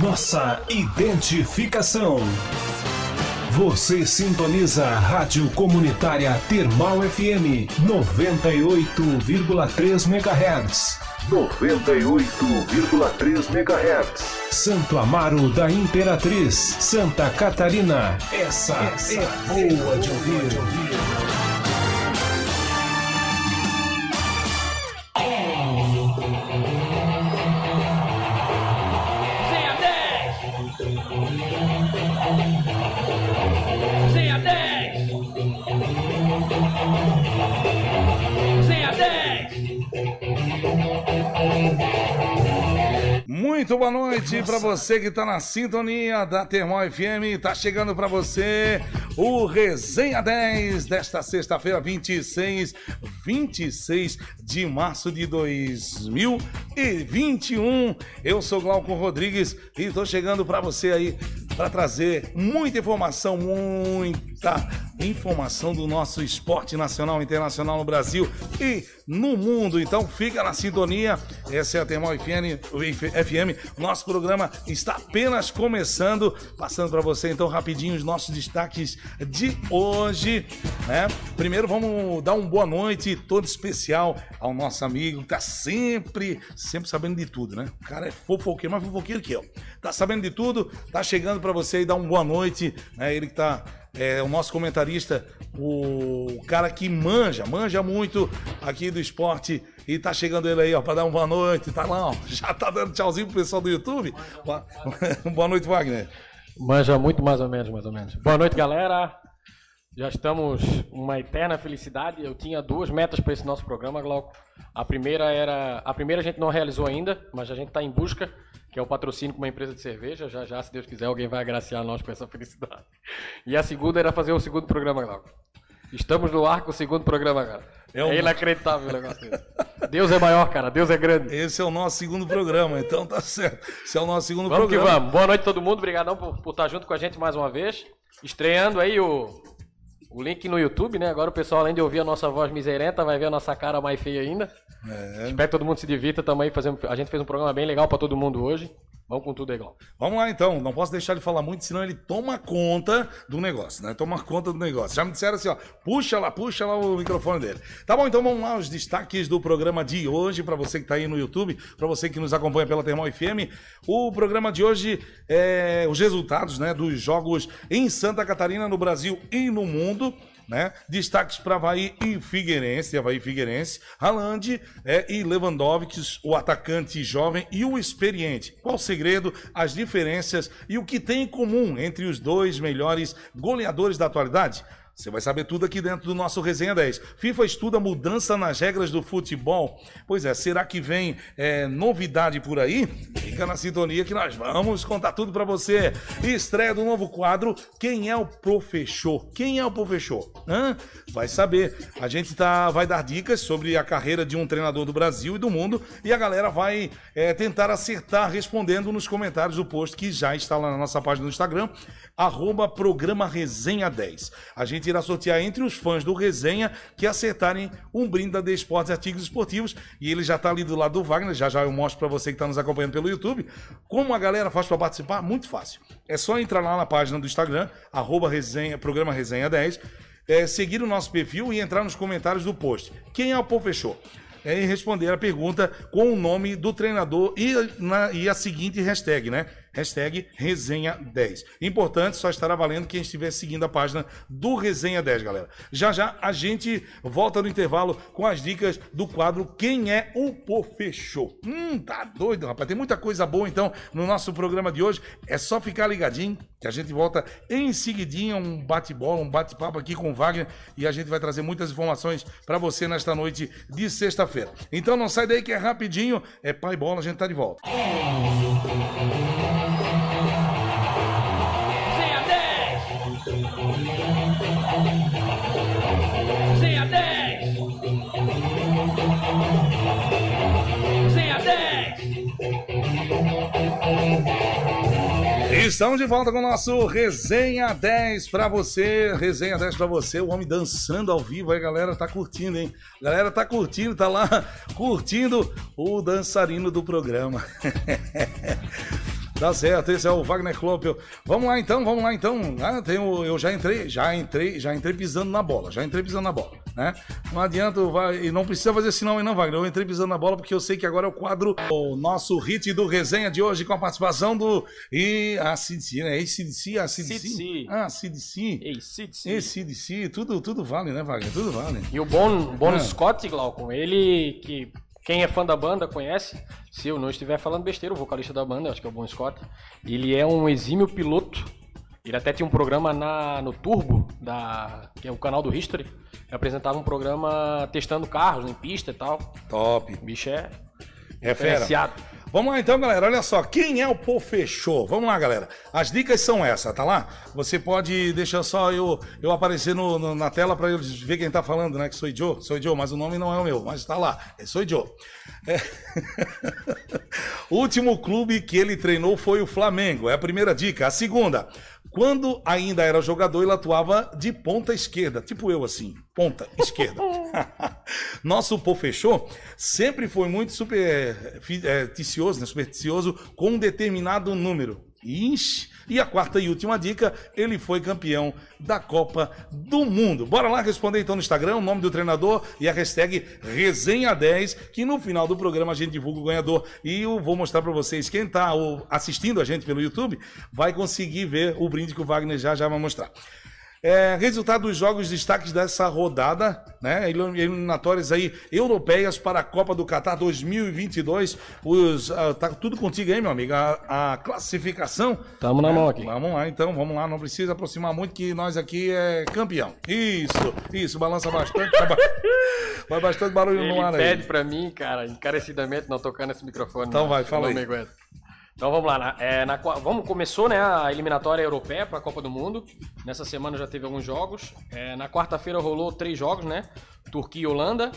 Nossa identificação. Você sintoniza a Rádio Comunitária Termal FM 98,3 MHz. 98,3 MHz. Santo Amaro da Imperatriz, Santa Catarina. Essa, Essa é boa de ouvir. Muito boa noite para você que está na sintonia da Termol FM. Está chegando para você o Resenha 10 desta sexta-feira, 26, 26 de março de 2021. Eu sou Glauco Rodrigues e estou chegando para você aí para trazer muita informação, muita informação do nosso esporte nacional e internacional no Brasil e no mundo. Então fica na sintonia. Essa é a Termal FM, FM. Nosso programa está apenas começando, passando para você então rapidinho os nossos destaques de hoje, né? Primeiro vamos dar uma boa noite todo especial ao nosso amigo que tá sempre, sempre sabendo de tudo, né? O cara é fofoqueiro, mais fofoqueiro que eu. Tá sabendo de tudo, tá chegando para você e dar uma boa noite, né? Ele que tá é, o nosso comentarista, o cara que manja, manja muito aqui do esporte. E tá chegando ele aí, ó, pra dar uma boa noite, tá lá, ó, já tá dando tchauzinho pro pessoal do YouTube. boa noite, Wagner. Manja muito mais ou menos, mais ou menos. Boa noite, galera. Já estamos uma eterna felicidade. Eu tinha duas metas para esse nosso programa, Glauco. A primeira era, a primeira a gente não realizou ainda, mas a gente está em busca, que é o patrocínio com uma empresa de cerveja. Já já, se Deus quiser, alguém vai agraciar nós com essa felicidade. E a segunda era fazer o segundo programa, Glauco. Estamos no ar com o segundo programa, cara. É, um... é inacreditável o negócio. Deus é maior, cara. Deus é grande. Esse é o nosso segundo programa, então tá certo. Esse é o nosso segundo vamos programa. Vamos que vamos. Boa noite a todo mundo. Obrigadão por, por estar junto com a gente mais uma vez. Estreando aí o o link no YouTube, né? Agora o pessoal, além de ouvir a nossa voz miserenta, vai ver a nossa cara mais feia ainda. É. Espero que todo mundo se divirta também. Fazendo... A gente fez um programa bem legal para todo mundo hoje. Vamos com tudo Glauco. Vamos lá então, não posso deixar ele falar muito, senão ele toma conta do negócio, né? Toma conta do negócio. Já me disseram assim, ó, puxa lá, puxa lá o microfone dele. Tá bom, então vamos lá, os destaques do programa de hoje, para você que tá aí no YouTube, para você que nos acompanha pela Termal FM. O programa de hoje é os resultados, né, dos jogos em Santa Catarina, no Brasil e no mundo né? Destaques para Havaí e Figueirense, Havaí e Figueirense, Haaland é, e Lewandowski, o atacante jovem e o experiente. Qual o segredo, as diferenças e o que tem em comum entre os dois melhores goleadores da atualidade? Você vai saber tudo aqui dentro do nosso Resenha 10. FIFA estuda mudança nas regras do futebol. Pois é, será que vem é, novidade por aí? Fica na sintonia que nós vamos contar tudo para você. Estreia do novo quadro Quem é o Professor? Quem é o Professor? Hã? Vai saber. A gente tá, vai dar dicas sobre a carreira de um treinador do Brasil e do mundo e a galera vai é, tentar acertar respondendo nos comentários do post que já está lá na nossa página do Instagram, arroba programa Resenha 10. A gente irá sortear entre os fãs do Resenha que acertarem um brinde da The Esportes Artigos Esportivos. E ele já está ali do lado do Wagner, já já eu mostro para você que está nos acompanhando pelo YouTube. Como a galera faz para participar? Muito fácil. É só entrar lá na página do Instagram, arroba resenha, programa Resenha 10, é, seguir o nosso perfil e entrar nos comentários do post. Quem é o Pô Fechou? É, e responder a pergunta com o nome do treinador e, na, e a seguinte hashtag, né? Hashtag Resenha 10. Importante, só estará valendo quem estiver seguindo a página do Resenha 10, galera. Já já a gente volta no intervalo com as dicas do quadro Quem é o Pô Fechou. Hum, tá doido, rapaz. Tem muita coisa boa, então, no nosso programa de hoje. É só ficar ligadinho que a gente volta em seguidinha, um bate-bola, um bate-papo aqui com o Wagner e a gente vai trazer muitas informações para você nesta noite de sexta-feira. Então não sai daí que é rapidinho, é pai bola, a gente tá de volta. Estamos de volta com o nosso Resenha 10 para você. Resenha 10 para você. O homem dançando ao vivo aí, galera. Tá curtindo, hein? Galera tá curtindo, tá lá curtindo o dançarino do programa. Tá certo, esse é o Wagner Kloppel. Vamos lá então, vamos lá então. Ah, tem o, eu já entrei, já entrei, já entrei pisando na bola, já entrei pisando na bola, né? Não adianta, vai, e não precisa fazer sinal aí não, Wagner. Eu entrei pisando na bola porque eu sei que agora é o quadro, o nosso hit do resenha de hoje com a participação do e a CDC, né? ACDC, a CDC. CDC. Ah, CDC. ACDC, tudo, tudo vale, né, Wagner? Tudo vale. E o Bon, bon Ah. Scott, Glaucon, ele que quem é fã da banda conhece, se eu não estiver falando besteira, o vocalista da banda, acho que é o Bon Scott, ele é um exímio piloto. Ele até tinha um programa na, no Turbo, da, que é o canal do History. Ele apresentava um programa testando carros em pista e tal. Top. O bicho é É fera. Vamos lá então, galera. Olha só, quem é o Pô Fechou? Vamos lá, galera. As dicas são essas, tá lá? Você pode deixar só eu, eu aparecer no, no- na tela para eles ver quem tá falando, né? Que sou Joe, sou Joe, mas o nome não é o meu, mas tá lá. É sou Joe. É. o último clube que ele treinou foi o Flamengo. É a primeira dica. A segunda, quando ainda era jogador, ele atuava de ponta esquerda, tipo eu assim, ponta esquerda. Nosso Pô Fechou sempre foi muito supersticioso, né? supersticioso com um determinado número. Ixi. E a quarta e última dica, ele foi campeão da Copa do Mundo. Bora lá responder então no Instagram o nome do treinador e a hashtag Resenha10, que no final do programa a gente divulga o ganhador. E eu vou mostrar para vocês, quem tá assistindo a gente pelo YouTube, vai conseguir ver o brinde que o Wagner já já vai mostrar. É, resultado dos jogos destaques dessa rodada, né? elim- Eliminatórias aí europeias para a Copa do Catar 2022. Os, ah, tá tudo contigo aí, meu amigo. A, a classificação. Tamo na mão aqui. Vamos lá, então, vamos lá. Não precisa aproximar muito, que nós aqui é campeão. Isso, isso, balança bastante. Vai Vai bastante barulho Ele no ar pede aí. pra mim, cara, encarecidamente não tocando esse microfone. Então não, vai, fala aí. Então vamos lá, na, é, na vamos, começou né, a eliminatória europeia para a Copa do Mundo. Nessa semana já teve alguns jogos. É, na quarta-feira rolou três jogos, né? Turquia e Holanda.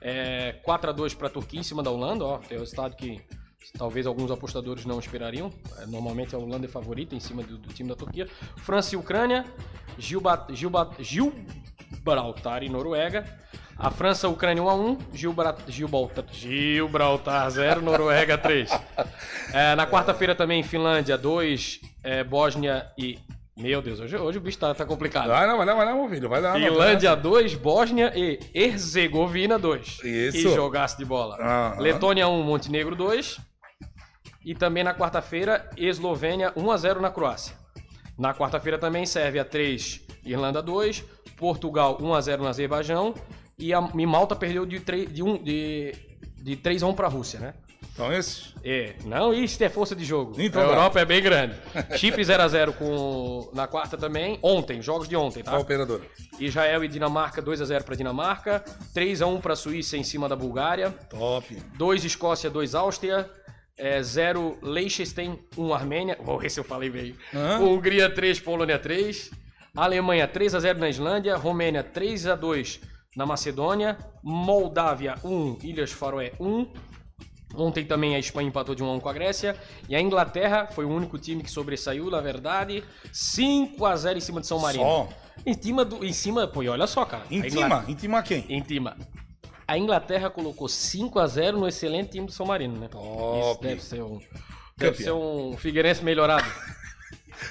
É, 4 a 2 para a Turquia em cima da Holanda, ó. Tem o resultado que talvez alguns apostadores não esperariam. É, normalmente a Holanda é favorita em cima do, do time da Turquia. França e Ucrânia. Gilba, Gilba, Gibraltar e Noruega. A França, Ucrânia 1x1, Gilbra- Gibraltar, Gibraltar 0, Noruega 3. É, na quarta-feira também, Finlândia 2, é, Bósnia e. Meu Deus, hoje, hoje o bicho tá, tá complicado. Vai lá, vai lá, vai lá, meu filho. Vai lá. Finlândia 2, Bósnia e Herzegovina 2. Isso. Que jogaço de bola. Aham. Letônia 1, Montenegro 2. E também na quarta-feira, Eslovênia 1x0 na Croácia. Na quarta-feira também, Sérvia 3, Irlanda 2. Portugal 1x0 no Azerbaijão. E, a, e Malta perdeu de, 3, de, um, de, de 3x1 pra Rússia, né? Então, esse. É, não, isso é força de jogo. Então a. Europa é bem grande. Chip 0x0 com na quarta também. Ontem, jogos de ontem, tá? Qual operadora? Israel e Dinamarca 2 a 0 para Dinamarca, 3 a 1 para Suíça em cima da Bulgária, Top. 2 Escócia, 2 Áustria, é, 0 Liechtenstein, 1 Armênia. Vou ver se eu falei bem. Hã? Hungria 3, Polônia 3. Alemanha 3 a 0 na Islândia, Romênia 3 a 2 na Macedônia, Moldávia 1, Ilhas Faroé 1. Ontem também a Espanha empatou de 1 a 1 com a Grécia. E a Inglaterra foi o único time que sobressaiu, na verdade. 5 a 0 em cima de São Marino. Só. Em cima do. Em cima, pô, e olha só, cara. A Intima. Ingla- Intima quem? Intima. A Inglaterra colocou 5 a 0 no excelente time do São Marino, né? Top. Isso deve ser um. Deve ser Campeão. um Figueirense melhorado.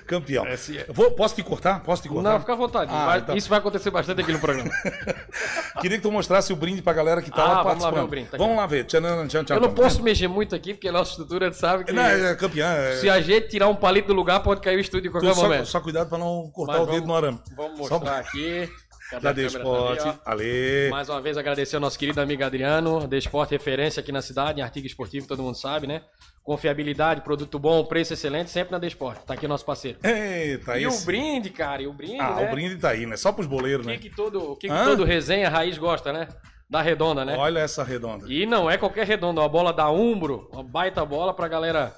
Campeão. É- Eu Vou, posso te cortar? Posso te cortar? Não, fica à vontade. Ah, Vai- então. Isso vai acontecer bastante aqui no programa. Queria que tu mostrasse o brinde pra galera que tá Ah, lá vamos lá participando. ver o brinde, tá aqui. vamos lá ver. Tchan, tchan, Eu não posso mexer muito aqui, porque a nossa estrutura sabe que. Não, é campeão. é- Se a gente tirar um palito do lugar, pode cair o estúdio em tu qualquer só, momento. só cuidado pra não cortar Mas o dedo no arame. Vamos Só- mostrar aqui. Cadê Da. Ale. Mais uma vez agradecer ao nosso querido amigo Adriano, Desporte referência aqui na cidade, em artigo esportivo, todo mundo sabe, né? Confiabilidade, produto bom, preço excelente, sempre na Desporte. Tá aqui nosso parceiro. Eita, e esse. o brinde, cara, e o brinde, Ah, né? o brinde tá aí, né? Só pros boleiros, que, né? que todo, o que que todo resenha raiz gosta, né? Da redonda, né? Olha essa redonda. E não é qualquer redonda, uma bola da Umbro, uma baita bola pra galera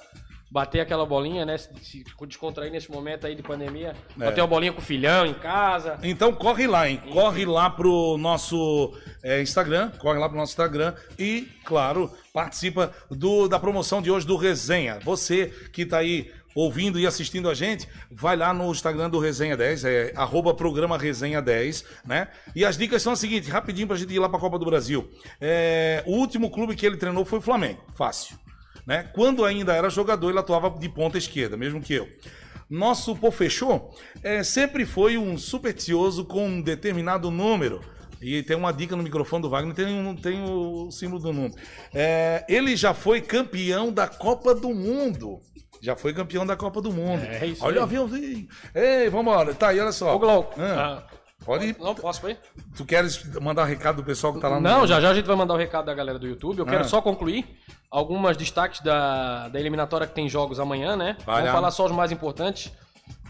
bater aquela bolinha, né? Se, se descontrair nesse momento aí de pandemia. É. Bater uma bolinha com o filhão em casa. Então corre lá, hein? Corre lá pro nosso é, Instagram, corre lá pro nosso Instagram e, claro, participa do, da promoção de hoje do Resenha. Você que tá aí ouvindo e assistindo a gente, vai lá no Instagram do Resenha 10, é arroba programa Resenha 10, né? E as dicas são as seguintes, rapidinho pra gente ir lá pra Copa do Brasil. É, o último clube que ele treinou foi o Flamengo, fácil. Né? Quando ainda era jogador, ele atuava de ponta esquerda, mesmo que eu. Nosso Pofechô é, sempre foi um supersticioso com um determinado número. E tem uma dica no microfone do Wagner, tem, um, tem o símbolo do número. É, ele já foi campeão da Copa do Mundo. Já foi campeão da Copa do Mundo. É isso Olha o aí. aviãozinho. Ei, vambora. Tá aí, olha só. Ô, Glauco. Ah, ah, pode ir. não posso ir? Tu queres mandar um recado do pessoal que tá lá no. Não, já já a gente vai mandar o recado da galera do YouTube. Eu quero Ah. só concluir algumas destaques da, da eliminatória que tem jogos amanhã, né? Vai Vamos lá. falar só os mais importantes.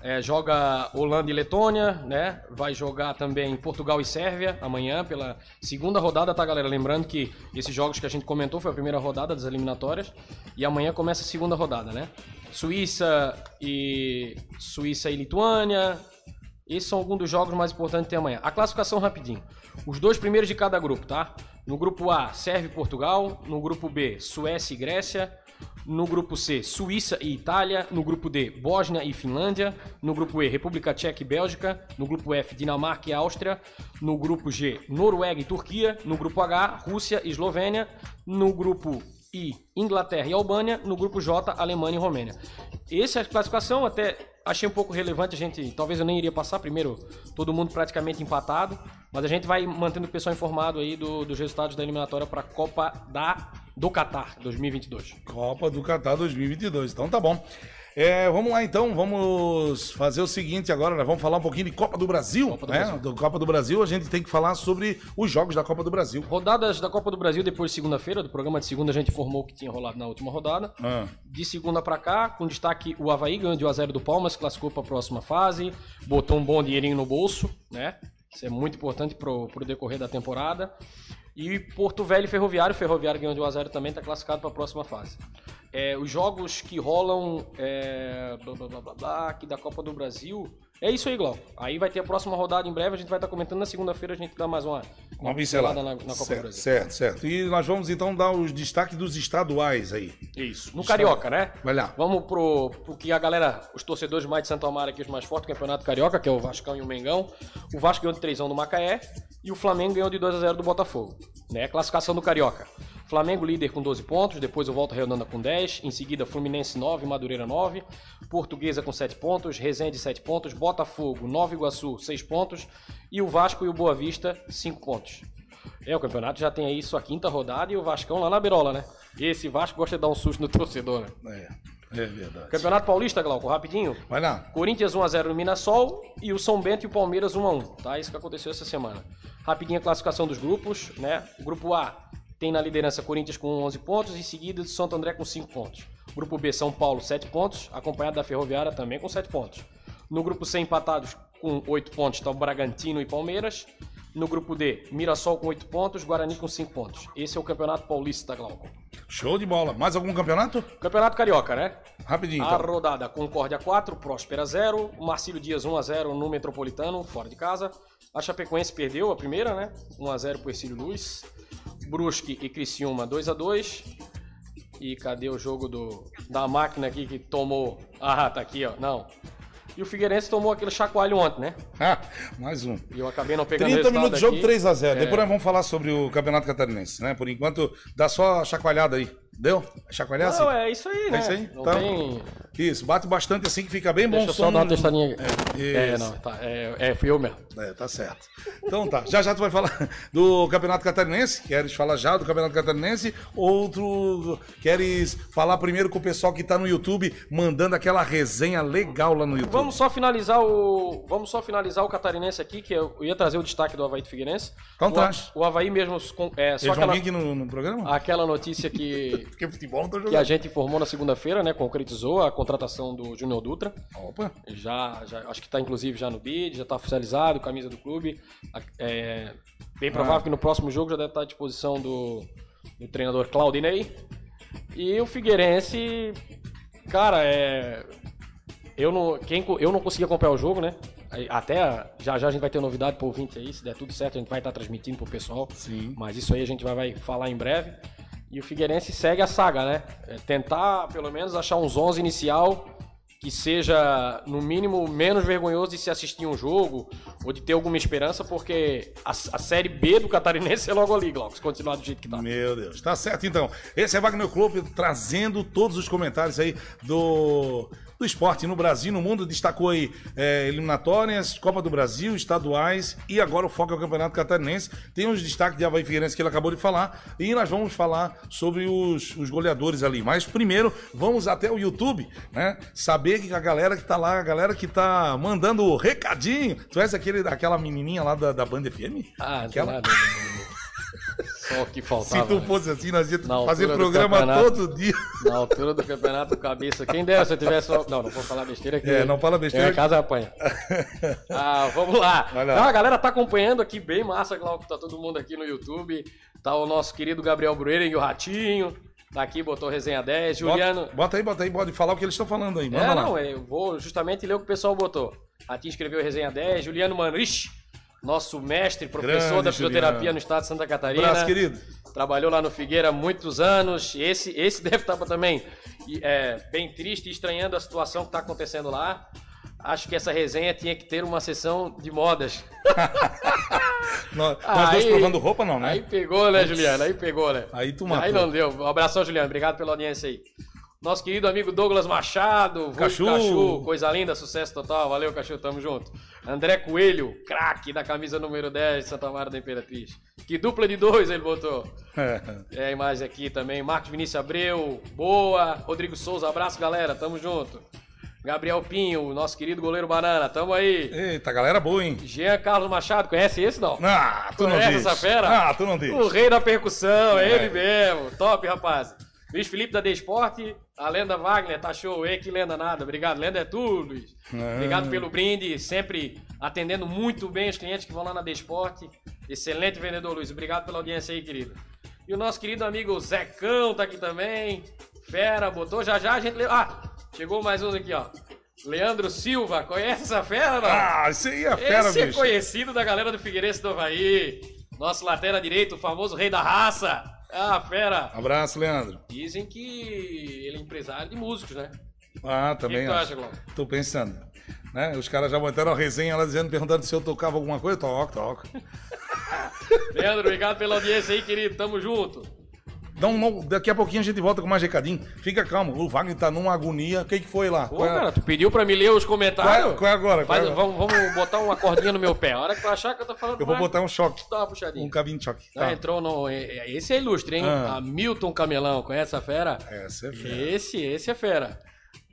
É, joga Holanda e Letônia, né? Vai jogar também Portugal e Sérvia amanhã pela segunda rodada, tá, galera? Lembrando que esses jogos que a gente comentou foi a primeira rodada das eliminatórias e amanhã começa a segunda rodada, né? Suíça e Suíça e Lituânia, esses são alguns dos jogos mais importantes que tem amanhã. A classificação rapidinho. Os dois primeiros de cada grupo, tá? No grupo A, Sérvia e Portugal. No grupo B, Suécia e Grécia. No grupo C, Suíça e Itália. No grupo D, Bósnia e Finlândia. No grupo E, República Tcheca e Bélgica. No grupo F, Dinamarca e Áustria. No grupo G, Noruega e Turquia. No grupo H, Rússia e Eslovênia. No grupo I, Inglaterra e Albânia. No grupo J, Alemanha e Romênia. Essa é a classificação, até achei um pouco relevante, a gente, talvez eu nem iria passar primeiro, todo mundo praticamente empatado, mas a gente vai mantendo o pessoal informado aí do- dos resultados da eliminatória para a Copa da do Catar 2022. Copa do Catar 2022. Então tá bom. É, vamos lá então, vamos fazer o seguinte agora, né? vamos falar um pouquinho de Copa do Brasil, Copa do né? Brasil. Do Copa do Brasil, a gente tem que falar sobre os jogos da Copa do Brasil. Rodadas da Copa do Brasil depois de segunda-feira, do programa de segunda a gente informou o que tinha rolado na última rodada. Ah, De segunda pra cá, com destaque o Havaí ganhou de 1x0 do Palmas, classificou pra próxima fase, botou um bom dinheirinho no bolso, né? Isso é muito importante pro, pro decorrer da temporada. E Porto Velho e Ferroviário, o Ferroviário ganhou de 1x0 também, tá classificado pra próxima fase. É, os jogos que rolam é, blá, blá, blá, blá, blá, aqui da Copa do Brasil. É isso aí, Glauco. Aí vai ter a próxima rodada em breve, a gente vai estar comentando na segunda-feira, a gente dá mais uma, uma pincelada. na, na Copa do certo, Brasil. certo, certo. E nós vamos então dar os destaques dos estaduais aí. Isso. No Carioca, né? Vai lá. Vamos pro, pro que a galera, os torcedores mais de Santo Amaro aqui, os mais fortes do Campeonato Carioca, que é o Vascão e o Mengão. O Vasco ganhou de 3 do Macaé e o Flamengo ganhou de 2 a 0 do Botafogo. Né? Classificação do Carioca. Flamengo líder com 12 pontos, depois o Volta Redonda com 10, em seguida Fluminense 9, Madureira 9, Portuguesa com 7 pontos, Resende 7 pontos, Botafogo, Nova Iguaçu 6 pontos e o Vasco e o Boa Vista 5 pontos. É, o campeonato já tem aí sua quinta rodada e o Vascão lá na berola, né? Esse Vasco gosta de dar um susto no torcedor, né? É, é verdade. Campeonato Paulista, Glauco, rapidinho. Vai lá. Corinthians 1x0 no Minasol e o São Bento e o Palmeiras 1x1, tá? Isso que aconteceu essa semana. Rapidinho a classificação dos grupos, né? O grupo A tem na liderança Corinthians com 11 pontos, em seguida de Santo André com 5 pontos. Grupo B, São Paulo, 7 pontos, acompanhado da Ferroviária também com 7 pontos. No grupo C, empatados com 8 pontos, estão Bragantino e Palmeiras. No grupo D, Mirassol com 8 pontos, Guarani com 5 pontos. Esse é o Campeonato Paulista, Glauco. Show de bola. Mais algum campeonato? Campeonato Carioca, né? Rapidinho A então. rodada Concórdia 4, Próspera 0, Marcílio Dias 1x0 no Metropolitano, fora de casa. A Chapecoense perdeu a primeira, né? 1x0 pro Ercílio Luz. Brusque e Criciúma 2x2. E cadê o jogo do da máquina aqui que tomou... Ah, tá aqui, ó. Não. E o Figueirense tomou aquele chacoalho ontem, né? Ah, mais um. E eu acabei não pegando 30 resultado minutos de jogo, aqui. 3x0. É. Depois nós vamos falar sobre o Campeonato Catarinense, né? Por enquanto, dá só a chacoalhada aí. Deu? Chacoalhar assim? Não, é isso aí, né? isso aí? Não Tá. tem... Isso, bate bastante assim que fica bem bom Deixa eu som. só dar uma testadinha. É, É, isso. não, tá. É, é, fui eu mesmo. É, tá certo. Então tá. Já já tu vai falar do Campeonato Catarinense. Queres falar já do Campeonato Catarinense? Outro. Queres falar primeiro com o pessoal que tá no YouTube, mandando aquela resenha legal lá no YouTube? Vamos só finalizar o. Vamos só finalizar o catarinense aqui, que eu ia trazer o destaque do Havaí do Figueirense. Então o, traz. o Havaí mesmo. É, só Eles vão aquela, vir aqui no, no programa? aquela notícia que, Porque futebol não tô que a jogando. gente informou na segunda-feira, né? Concretizou a contratação do Júnior Dutra. Opa. Já, já acho que está inclusive já no bid, já está oficializado, camisa do clube. É, bem provável Ah. que no próximo jogo já deve estar à disposição do, do treinador Claudinei. E o Figueirense, cara, é. Eu não, quem, eu não consegui acompanhar o jogo, né? Até já já a gente vai ter novidade pro ouvinte aí, se der tudo certo, a gente vai estar transmitindo pro pessoal. Sim. Mas isso aí a gente vai, vai falar em breve. E o Figueirense segue a saga, né? É tentar, pelo menos, achar uns 11 inicial que seja, no mínimo, menos vergonhoso de se assistir um jogo ou de ter alguma esperança, porque a, a Série B do Catarinense é logo ali, Glauco, se continuar do jeito que tá. Meu Deus, tá certo então. Esse é Wagner Clube trazendo todos os comentários aí do do esporte no Brasil, no mundo. Destacou aí é, eliminatórias, Copa do Brasil, estaduais e agora o foco é o Campeonato Catarinense. Tem uns destaques de Havaí Figueirense que ele acabou de falar e nós vamos falar sobre os, os goleadores ali. Mas primeiro, vamos até o YouTube, né? Saber que a galera que tá lá, a galera que tá mandando o recadinho. Tu és aquele, aquela menininha lá da, da Banda FM? Ah, aquela... nada, Só o que faltava. Se tu né? fosse assim, nós Na fazer programa todo dia. Na altura do campeonato, cabeça. Quem dera se eu tivesse. Não, não vou falar besteira aqui. É, não fala besteira. Em casa apanha. Ah, vamos lá. Lá. Não, a galera tá acompanhando aqui bem massa, Glauco. Tá todo mundo aqui no YouTube. Tá o nosso querido Gabriel Brueira e o Ratinho. Tá aqui, botou resenha 10. Juliano. Bota, bota aí, bota aí, pode falar o que eles estão falando aí. Manda É, lá. não, eu vou justamente ler o que o pessoal botou. Ratinho escreveu resenha 10. Juliano Manrich, nosso mestre, professor Grande da fisioterapia Juliano. no estado de Santa Catarina. Abraço, querido. Trabalhou lá no Figueira há muitos anos. Esse, esse deve estar também é, bem triste estranhando a situação que está acontecendo lá. Acho que essa resenha tinha que ter uma sessão de modas. Nós, nós dois Aí- provando roupa, não, né? Aí pegou, né, Juliano? Aí pegou, né? Aí tu matou. Aí não deu. Um abração, Juliano. Obrigado pela audiência aí. Nosso querido amigo Douglas Machado, Cachu. Cachu, coisa linda, sucesso total. Valeu, Cachu, tamo junto. André Coelho, craque da camisa número 10 de Santa Maria da Imperatriz. Que dupla de dois ele botou. É a imagem aqui também. Marcos Vinícius Abreu, boa. Rodrigo Souza, abraço, galera, tamo junto. Gabriel Pinho, nosso querido goleiro Banana, tamo aí. Eita, galera boa, hein? Jean Carlos Machado, conhece esse não? Ah, tu não Conhece diz. essa fera? Ah, tu não diz. O rei da percussão, é É. ele mesmo. Top, rapaz. Luiz Felipe da The Esporte, a lenda Wagner, tá show. Ei, que lenda nada. Obrigado, lenda é tu, Luiz. Ah. Obrigado pelo brinde, sempre atendendo muito bem os clientes que vão lá na The Esporte. Excelente vendedor, Luiz. Obrigado pela audiência aí, querido. E o nosso querido amigo Zecão tá aqui também. Fera, botou já já a gente. Ah, chegou mais uns aqui, ó. Leandro Silva, conhece essa fera, não? Ah, isso aí é fera, Esse é bicho. conhecido da galera do Figueirense do Havaí. Nosso lateral direito, o famoso rei da raça. Ah, fera. Abraço, Leandro. Dizem que ele é empresário de músicos, né? Ah, O que, também que tu acha, Glauco? Tô pensando. Né? Os caras já botaram a resenha lá dizendo, perguntando se eu tocava alguma coisa. Toco, toco. Leandro, obrigado pela audiência aí, querido. Tamo junto. Então, não- daqui a pouquinho a gente volta com mais recadinho. Fica calmo. O Wagner tá numa agonia. O que, que foi lá? Qual é- cara, tu pediu pra me ler os qual, comentários. é, qual é agora? Qual é agora? vamos, vamos botar uma cordinha no meu pé. A hora que tu achar que eu tô falando Eu vou mais, botar um choque. dá uma puxadinha. Um cabinho de choque. Ah, Tá. entrou no. Esse é ilustre, hein? Ah. Hamilton Camelão, conhece a fera? Essa é fera. Esse, esse é fera.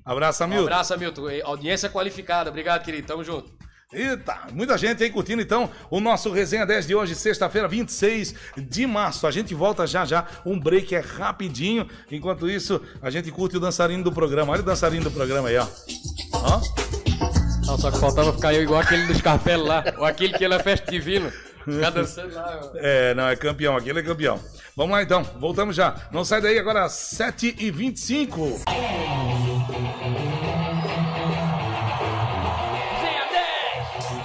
Abraço, Um Hamilton. abraço, Hamilton. Audiência qualificada. Obrigado, querido. Tamo junto. Eita, muita gente aí curtindo então o nosso Resenha 10 de hoje, sexta-feira, 26 de março. A gente volta já já, um break é rapidinho. Enquanto isso, a gente curte o dançarino do programa. Olha o dançarino do programa aí, ó. Ó, Não, só que faltava ficar eu igual aquele do Scarpelli lá, ou aquele que ele é festa divino. Ficar dançando lá. ó. é, não, é campeão, aquele é campeão. Vamos lá então, voltamos já. Não sai daí agora, 7h25.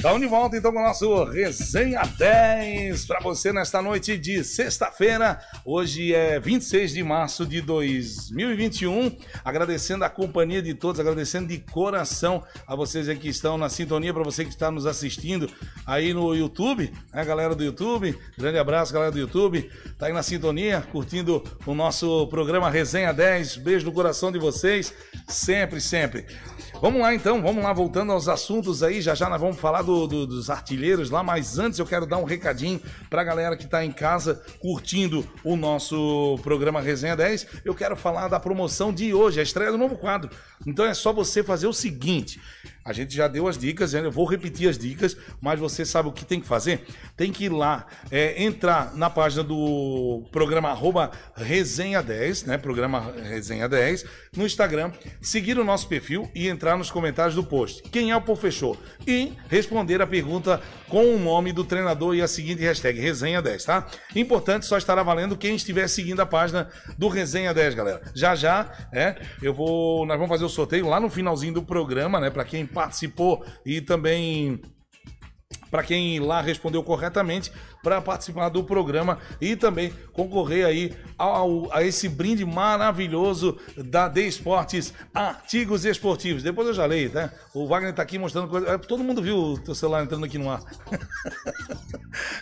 Estamos de volta então com o nosso Resenha 10 para você nesta noite de sexta-feira. Hoje é 26 de março de 2021. Agradecendo a companhia de todos, agradecendo de coração a vocês que estão na sintonia, para você que está nos assistindo aí no YouTube, né, galera do YouTube. Grande abraço, galera do YouTube. Tá aí na sintonia, curtindo o nosso programa Resenha 10. Beijo no coração de vocês, sempre, sempre. Vamos lá então, vamos lá, voltando aos assuntos aí, já já nós vamos falar do- do- dos artilheiros lá, mas antes eu quero dar um recadinho pra galera que tá em casa curtindo o nosso programa Resenha 10. Eu quero falar da promoção de hoje, a estreia do novo quadro. Então é só você fazer o seguinte: a gente já deu as dicas, eu vou repetir as dicas, mas você sabe o que tem que fazer? Tem que ir lá, é, entrar na página do programa Resenha 10, né? Programa Resenha 10, no Instagram, seguir o nosso perfil e entrar nos comentários do post. Quem é o professor? E responder a pergunta com o nome do treinador e a seguinte hashtag, Resenha 10, tá? Importante, só estará valendo quem estiver seguindo a página do Resenha 10, galera. Já já, é, eu vou, nós vamos fazer o sorteio lá no finalzinho do programa, né? Para quem participou e também para quem lá respondeu corretamente para participar do programa e também concorrer aí ao, a esse brinde maravilhoso da D Esportes Artigos Esportivos. Depois eu já leio, né? O Wagner tá aqui mostrando coisa. é, Todo mundo viu o teu celular entrando aqui no ar.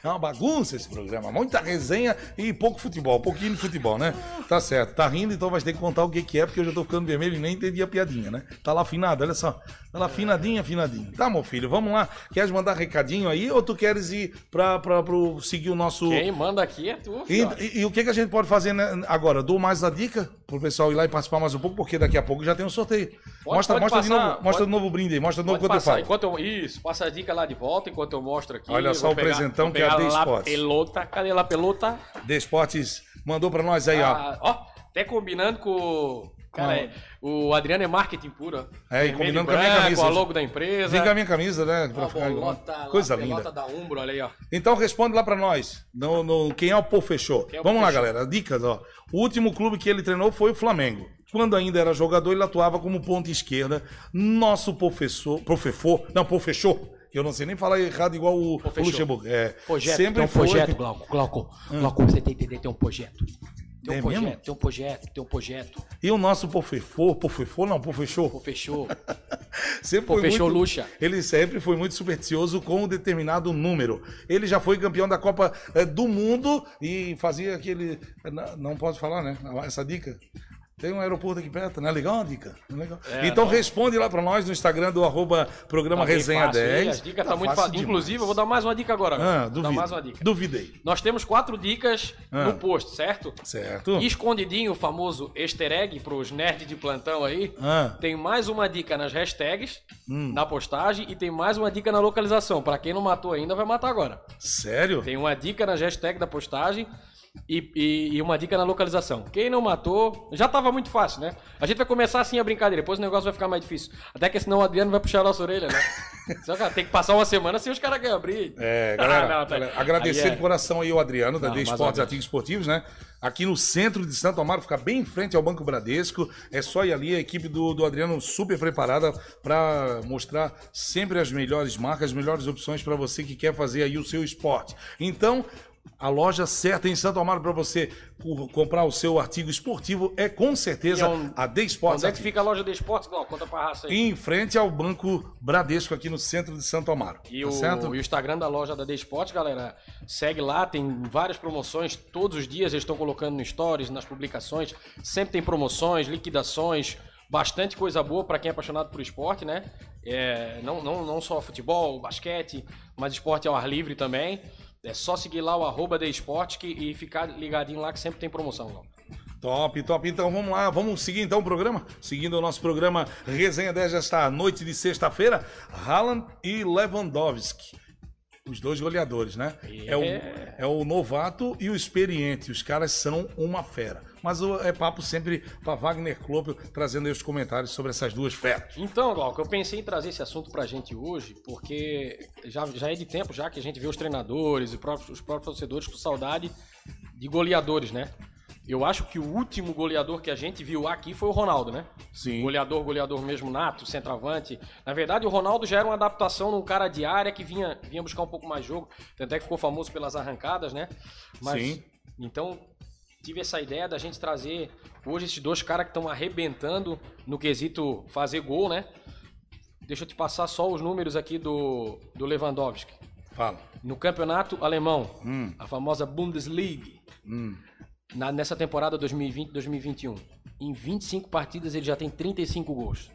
É uma bagunça esse programa. Muita resenha e pouco futebol. Pouquinho de futebol, né? Tá certo. Tá rindo, então vai ter que contar o que, que é, porque eu já tô ficando vermelho e nem entendi a piadinha, né? Tá lá afinado, olha só. Tá lá afinadinho, afinadinho. Tá, meu filho, vamos lá. Queres mandar recadinho aí ou tu queres ir pra, pra, pro, seguir o nosso. Quem manda aqui é tu, E, e- e o que, que a gente pode fazer né, agora? Dou mais a dica pro pessoal ir lá e participar mais um pouco, porque daqui a pouco já tem um sorteio. mostra pode mostra de passar, novo, mostra pode- de novo o brinde aí, mostra de novo Pode quando eu passar, falo. enquanto eu, isso, passa a dica lá de volta enquanto eu mostro aqui. Olha só o presentão vou que é a pegar The lá Sports. pelota, cadê lá pelota? The Esportes mandou pra nós aí, ó. Ah, ó, até combinando com. Cara, é, o Adriano é marketing puro. É, e combinando e com a minha branco, camisa. a logo da empresa. Vem com a minha camisa, né? Pra Ó, ficar bolota lá, Coisa linda. da Umbro, olha aí, ó. Então responde lá pra nós. No, no- quem é o Pô Fechou? É Vamos Pô lá, Fechou? galera. Dicas, ó. O último clube que ele treinou foi o Flamengo. Quando ainda era jogador, ele atuava como ponta esquerda. Nosso professor. Professor. Não, Pô Fechou. Eu não sei nem falar errado igual o, o. Luxemburgo. É, Projeto, sempre tem um foi. projeto, Glauco. Glauco, Glauco, você tem que entender, tem um projeto. Tem um É projeto, mesmo? tem um projeto, tem um projeto. E o nosso Pô Fefô não, Pô Fechou. Pô, fechou. Sempre muito, luxa. Ele sempre foi muito supersticioso com um determinado número. Ele já foi campeão da Copa eh, do Mundo e fazia aquele. Não, não posso falar, né? Essa dica. Tem um aeroporto aqui perto, não é legal a dica? É legal? É, então não. responde lá pra nós no Instagram do arroba programa Tá Resenha fácil, hein? 10. As dicas Tá tá muito fácil demais. Inclusive, eu vou dar mais uma dica agora. Ah, vou dar duvido. mais uma dica. Duvidei. Nós temos quatro dicas Ah. no post, certo? Certo? Escondidinho, o famoso easter egg pros nerds de plantão aí. Ah. Tem mais uma dica nas hashtags, na postagem, e tem mais uma dica na localização. Pra quem não matou ainda, vai matar agora. Sério? Tem uma dica nas hashtags da postagem e, e- e uma dica na localização. Quem não matou, já tava muito fácil, né? A gente vai começar assim a brincadeira, depois o negócio vai ficar mais difícil. Até que senão o Adriano vai puxar a nossa orelha, né? Só que tem que passar uma semana sem os caras ganhar abrir. É, galera, Ah, não, tá- galera, agradecer aí é- de coração aí o Adriano, da Não, uma Esportes. Artigos Esportivos, né? Aqui no centro de Santo Amaro, fica bem em frente ao Banco Bradesco. É só ir ali, a equipe do, do Adriano super preparada para mostrar sempre as melhores marcas, as melhores opções para você que quer fazer aí o seu esporte. Então, a loja certa em Santo Amaro para você co- comprar o seu artigo esportivo é com certeza E onde- a The Esportes Onde é que fica a loja de esportes, Glauco? Conta pra raça aí. Em frente ao Banco Bradesco, aqui no centro de Santo Amaro. E, tá o, certo? e o Instagram da loja da The Sport, galera, segue lá, tem várias promoções, todos os dias eles estão colocando no stories, nas publicações, sempre tem promoções, liquidações, bastante coisa boa para quem é apaixonado por esporte, né? É, não, não, não só futebol, basquete, mas esporte ao ar livre também. É só seguir lá o arroba The Sport que- e ficar ligadinho lá que sempre tem promoção. Top, top. Então vamos lá, vamos seguir então o programa. Seguindo o nosso programa Resenha 10 esta noite de sexta-feira, Haaland e Lewandowski. Os dois goleadores, né? É, o, é o novato e o experiente. Os caras são uma fera. Mas o- é papo sempre para Wagner Klopp trazendo aí os comentários sobre essas duas feras. Então, Glauco, eu pensei em trazer esse assunto pra gente hoje, porque já, já é de tempo já que a gente vê os treinadores e próprios- os próprios torcedores com saudade de goleadores, né? Eu acho que o último goleador que a gente viu aqui foi o Ronaldo, né? Sim. Goleador, goleador mesmo nato, centroavante. Na verdade, o Ronaldo já era uma adaptação num cara de área que vinha, vinha buscar um pouco mais jogo. Tanto é que ficou famoso pelas arrancadas, né? Mas, Sim. Então, tive essa ideia da gente trazer hoje esses dois caras que estão arrebentando no quesito fazer gol, né? Deixa eu te passar só os números aqui do, do Lewandowski. Fala. No campeonato alemão, Hum. a famosa Bundesliga, na- nessa temporada 2020-2021, em 25 partidas ele já tem 35 gols.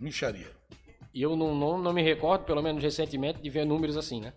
Micharia. E eu não, não, não me recordo, pelo menos recentemente, de ver números assim, né?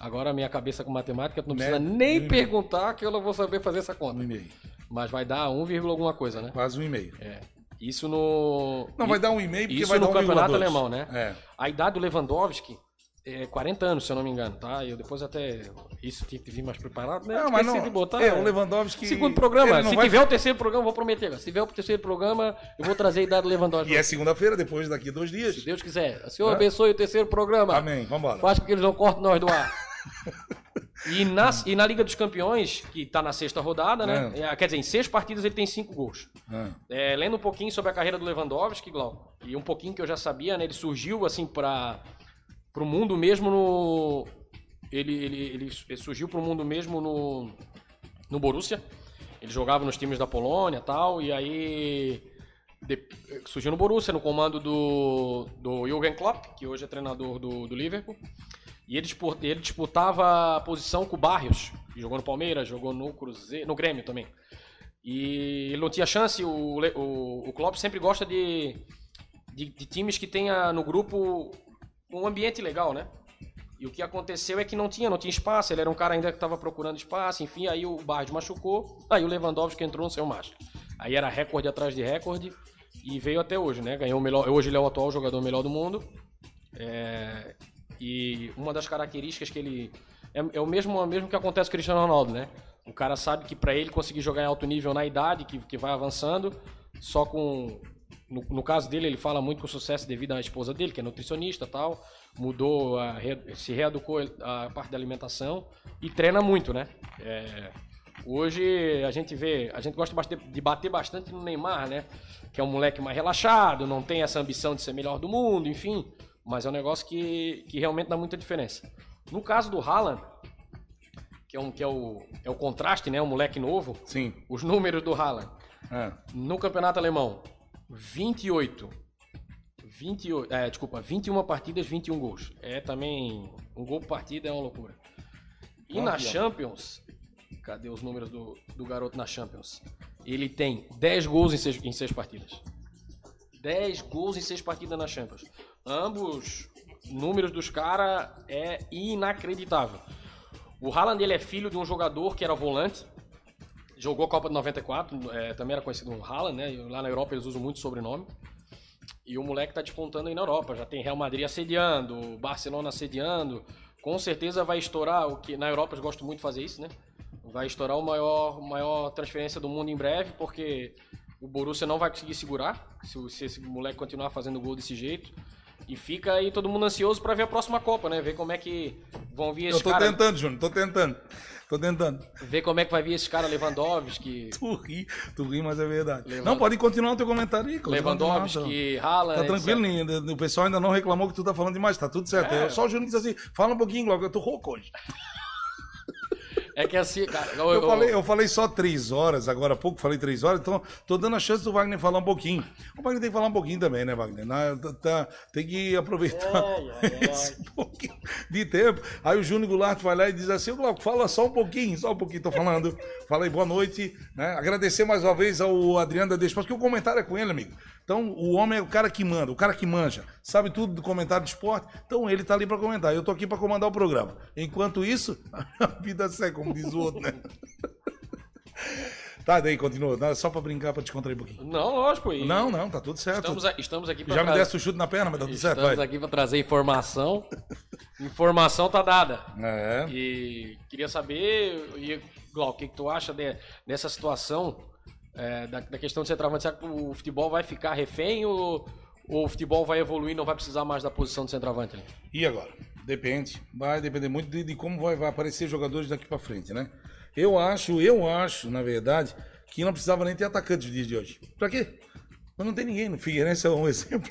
Agora minha cabeça com matemática, tu não precisa Né? nem perguntar que eu não vou saber fazer essa Um conta. e meio. Mas vai dar 1, vírgula alguma coisa, né? Quase um e meio. É. Isso no. Não, vai dar um e meio porque Isso vai no dar um campeonato 1,2. alemão, né? É. A idade do Lewandowski é 40 anos, se eu não me engano, tá? Eu depois até. Isso tinha que vir mais preparado, né? Não, mas não. de botar. é, né? o Lewandowski. Segundo programa. Se vai- tiver o terceiro programa, eu vou prometer. Se tiver o terceiro programa, eu vou trazer a idade do Lewandowski. E é segunda-feira, depois daqui dois dias. Se Deus quiser. O Senhor É. abençoe o terceiro programa. Amém. Vambora. Faz com que eles não cortem nós do ar. E na, e na Liga dos Campeões, que tá na sexta rodada, né? É, quer dizer, em seis partidas ele tem cinco gols. É, lendo um pouquinho sobre a carreira do Lewandowski, Glau, e um pouquinho que eu já sabia, né? Ele surgiu, assim, para o mundo mesmo no... Ele, ele, ele, ele surgiu para o mundo mesmo no, no Borussia. Ele jogava nos times da Polônia e tal, e aí de, surgiu no Borussia, no comando do, do Jürgen Klopp, que hoje é treinador do, do Liverpool. E ele, ele disputava a posição com o Barrios, jogou no Palmeiras, jogou no Cruzeiro, no Grêmio também. E ele não tinha chance, o, o, o Klopp sempre gosta de, de, de times que tenha no grupo um ambiente legal, né? E o que aconteceu é que não tinha, não tinha espaço, ele era um cara ainda que estava procurando espaço, enfim, aí o Barrios machucou, aí o Lewandowski entrou no seu macho. Aí era recorde atrás de recorde e veio até hoje, né? Ganhou o melhor, hoje ele é o atual jogador melhor do mundo. É, e uma das características que ele. É, é o mesmo, mesmo que acontece com o Cristiano Ronaldo, né? O cara sabe que para ele conseguir jogar em alto nível na idade, que, que vai avançando, só com. No, no, caso dele, ele fala muito com sucesso devido à esposa dele, que é nutricionista tal. Mudou, a, se reeducou a parte da alimentação e treina muito, né? É, hoje a gente vê, a gente gosta de bater bastante no Neymar, né? Que é um moleque mais relaxado, não tem essa ambição de ser melhor do mundo, enfim. Mas é um negócio que, que realmente dá muita diferença. No caso do Haaland, que é, um, que é, o, é o contraste, né? O moleque novo. Sim. Os números do Haaland. É. No campeonato alemão, 28. 28, é, desculpa, 21 partidas, 21 gols. É também. Um gol por partida é uma loucura. E na Champions, cadê os números do, do garoto na Champions? Ele tem 10 gols em 6, em 6 partidas. 10 gols em 6 partidas na Champions. Ambos números dos caras é inacreditável. O Haaland ele é filho de um jogador que era volante, jogou a Copa de 94, é, também era conhecido como Haaland, né? Lá na Europa eles usam muito sobrenome. E o moleque tá despontando aí na Europa, já tem Real Madrid assediando, Barcelona assediando. Com certeza vai estourar o que na Europa eles gostam muito de fazer isso, né? Vai estourar o maior, maior transferência do mundo em breve, porque o Borussia não vai conseguir segurar se, se esse moleque continuar fazendo gol desse jeito. E fica aí todo mundo ansioso para ver a próxima Copa, né? Ver como é que vão vir esses caras. Eu tô cara... tentando, Júnior, tô tentando. Tô tentando. Ver como é que vai vir esse cara Lewandowski. tu ri, tu ri, mas é verdade. Não, pode continuar o teu comentário aí. Lewandowski, Haaland... Tá tranquilo, ainda. o pessoal ainda não reclamou que tu tá falando demais, tá tudo certo. É. Só o Júnior disse assim, fala um pouquinho logo, eu tô rouco hoje. É que assim, cara. Eu, eu, falei, eu falei só três horas, agora há pouco falei três horas, então tô dando a chance do Wagner falar um pouquinho. O Wagner tem que falar um pouquinho também, né, Wagner? Na, tá, tá, tem que aproveitar esse pouquinho de tempo. Aí o Júnior Goulart vai lá e diz assim: Glauco, fala só um pouquinho, só um pouquinho, tô falando. Falei boa noite, né? Agradecer mais uma vez ao Adriano da Despas, porque o comentário é com ele, amigo. Então, o homem é o cara que manda, o cara que manja, sabe tudo do comentário de esporte. Então, ele tá ali para comentar. Eu tô aqui para comandar o programa. Enquanto isso, a vida segue, como diz o outro, né? Tá, daí continua. Só pra brincar, pra te contar um pouquinho. Não, lógico. E... Não, não, tá tudo certo. Estamos, a, estamos aqui pra Já tra... me desse o chute na perna, mas tá tudo estamos certo. Estamos aqui pra trazer informação. informação tá dada. É. E queria saber, Glau, o que, que tu acha de, dessa situação é, da, da, questão de centroavante, será que o futebol vai ficar refém ou, ou o futebol vai evoluir e não vai precisar mais da posição de centroavante? Né? E agora? Depende. Vai depender muito de, de como vai, vai, aparecer jogadores daqui para frente, né? Eu acho, eu acho, na verdade, que não precisava nem ter atacante no dia de hoje. Pra quê? Mas não tem ninguém. No Figueirense é um exemplo.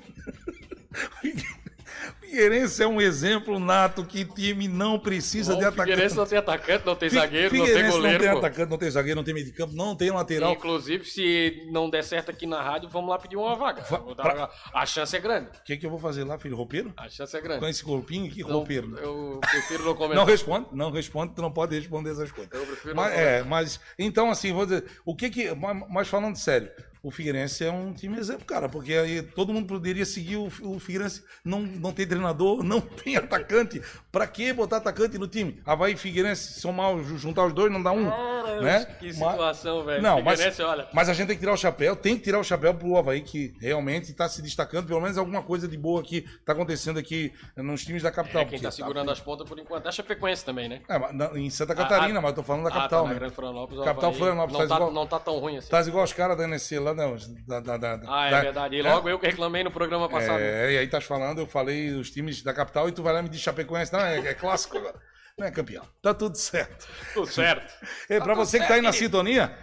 Figueirense é um exemplo nato que time não precisa Bom, de atacante. Figueirense não tem atacante, não tem zagueiro, não tem goleiro. não tem pô. atacante, não tem zagueiro, não tem meio de campo, não tem lateral. Inclusive, se não der certo aqui na rádio, vamos lá pedir uma vaga. Pra... A chance é grande. O que, que eu vou fazer lá, filho? Roupeiro? A chance é grande. Com esse corpinho aqui, roupeiro. Eu prefiro não comentar. Não responde, não responde, tu não pode responder essas coisas. Eu prefiro mas, não É, mas, então assim, vou dizer, o que que, mas falando sério, o Figueirense é um time exemplo, cara, porque aí todo mundo poderia seguir o, o Figueirense. Não, não tem treinador, não tem atacante. Pra que botar atacante no time? Havaí e Figueirense somar, juntar os dois, não dá um. Cara, né? Que situação, velho. Não, mas, olha... mas a gente tem que tirar o chapéu, tem que tirar o chapéu pro Havaí, que realmente está se destacando, pelo menos alguma coisa de boa que está acontecendo aqui nos times da capital. É, quem está segurando tá... as pontas por enquanto. É a Chapecoense também, né? É, em Santa Catarina, a, a... mas eu tô falando da capital, ah, tá, né? Grande Florianópolis, capital Florianópolis. Não, tá tá, igual... não tá tão ruim assim. Tá igual os caras da NC lá, não. Da, da, da, ah, é da... verdade. E logo é? eu que reclamei no programa passado. É, e aí tá falando, eu falei os times da capital e tu vai lá me diz Chapecoense. Não, é, é clássico agora. não é campeão. Tá tudo certo. Tudo certo. E pra tudo você que tá aí na certo, sintonia,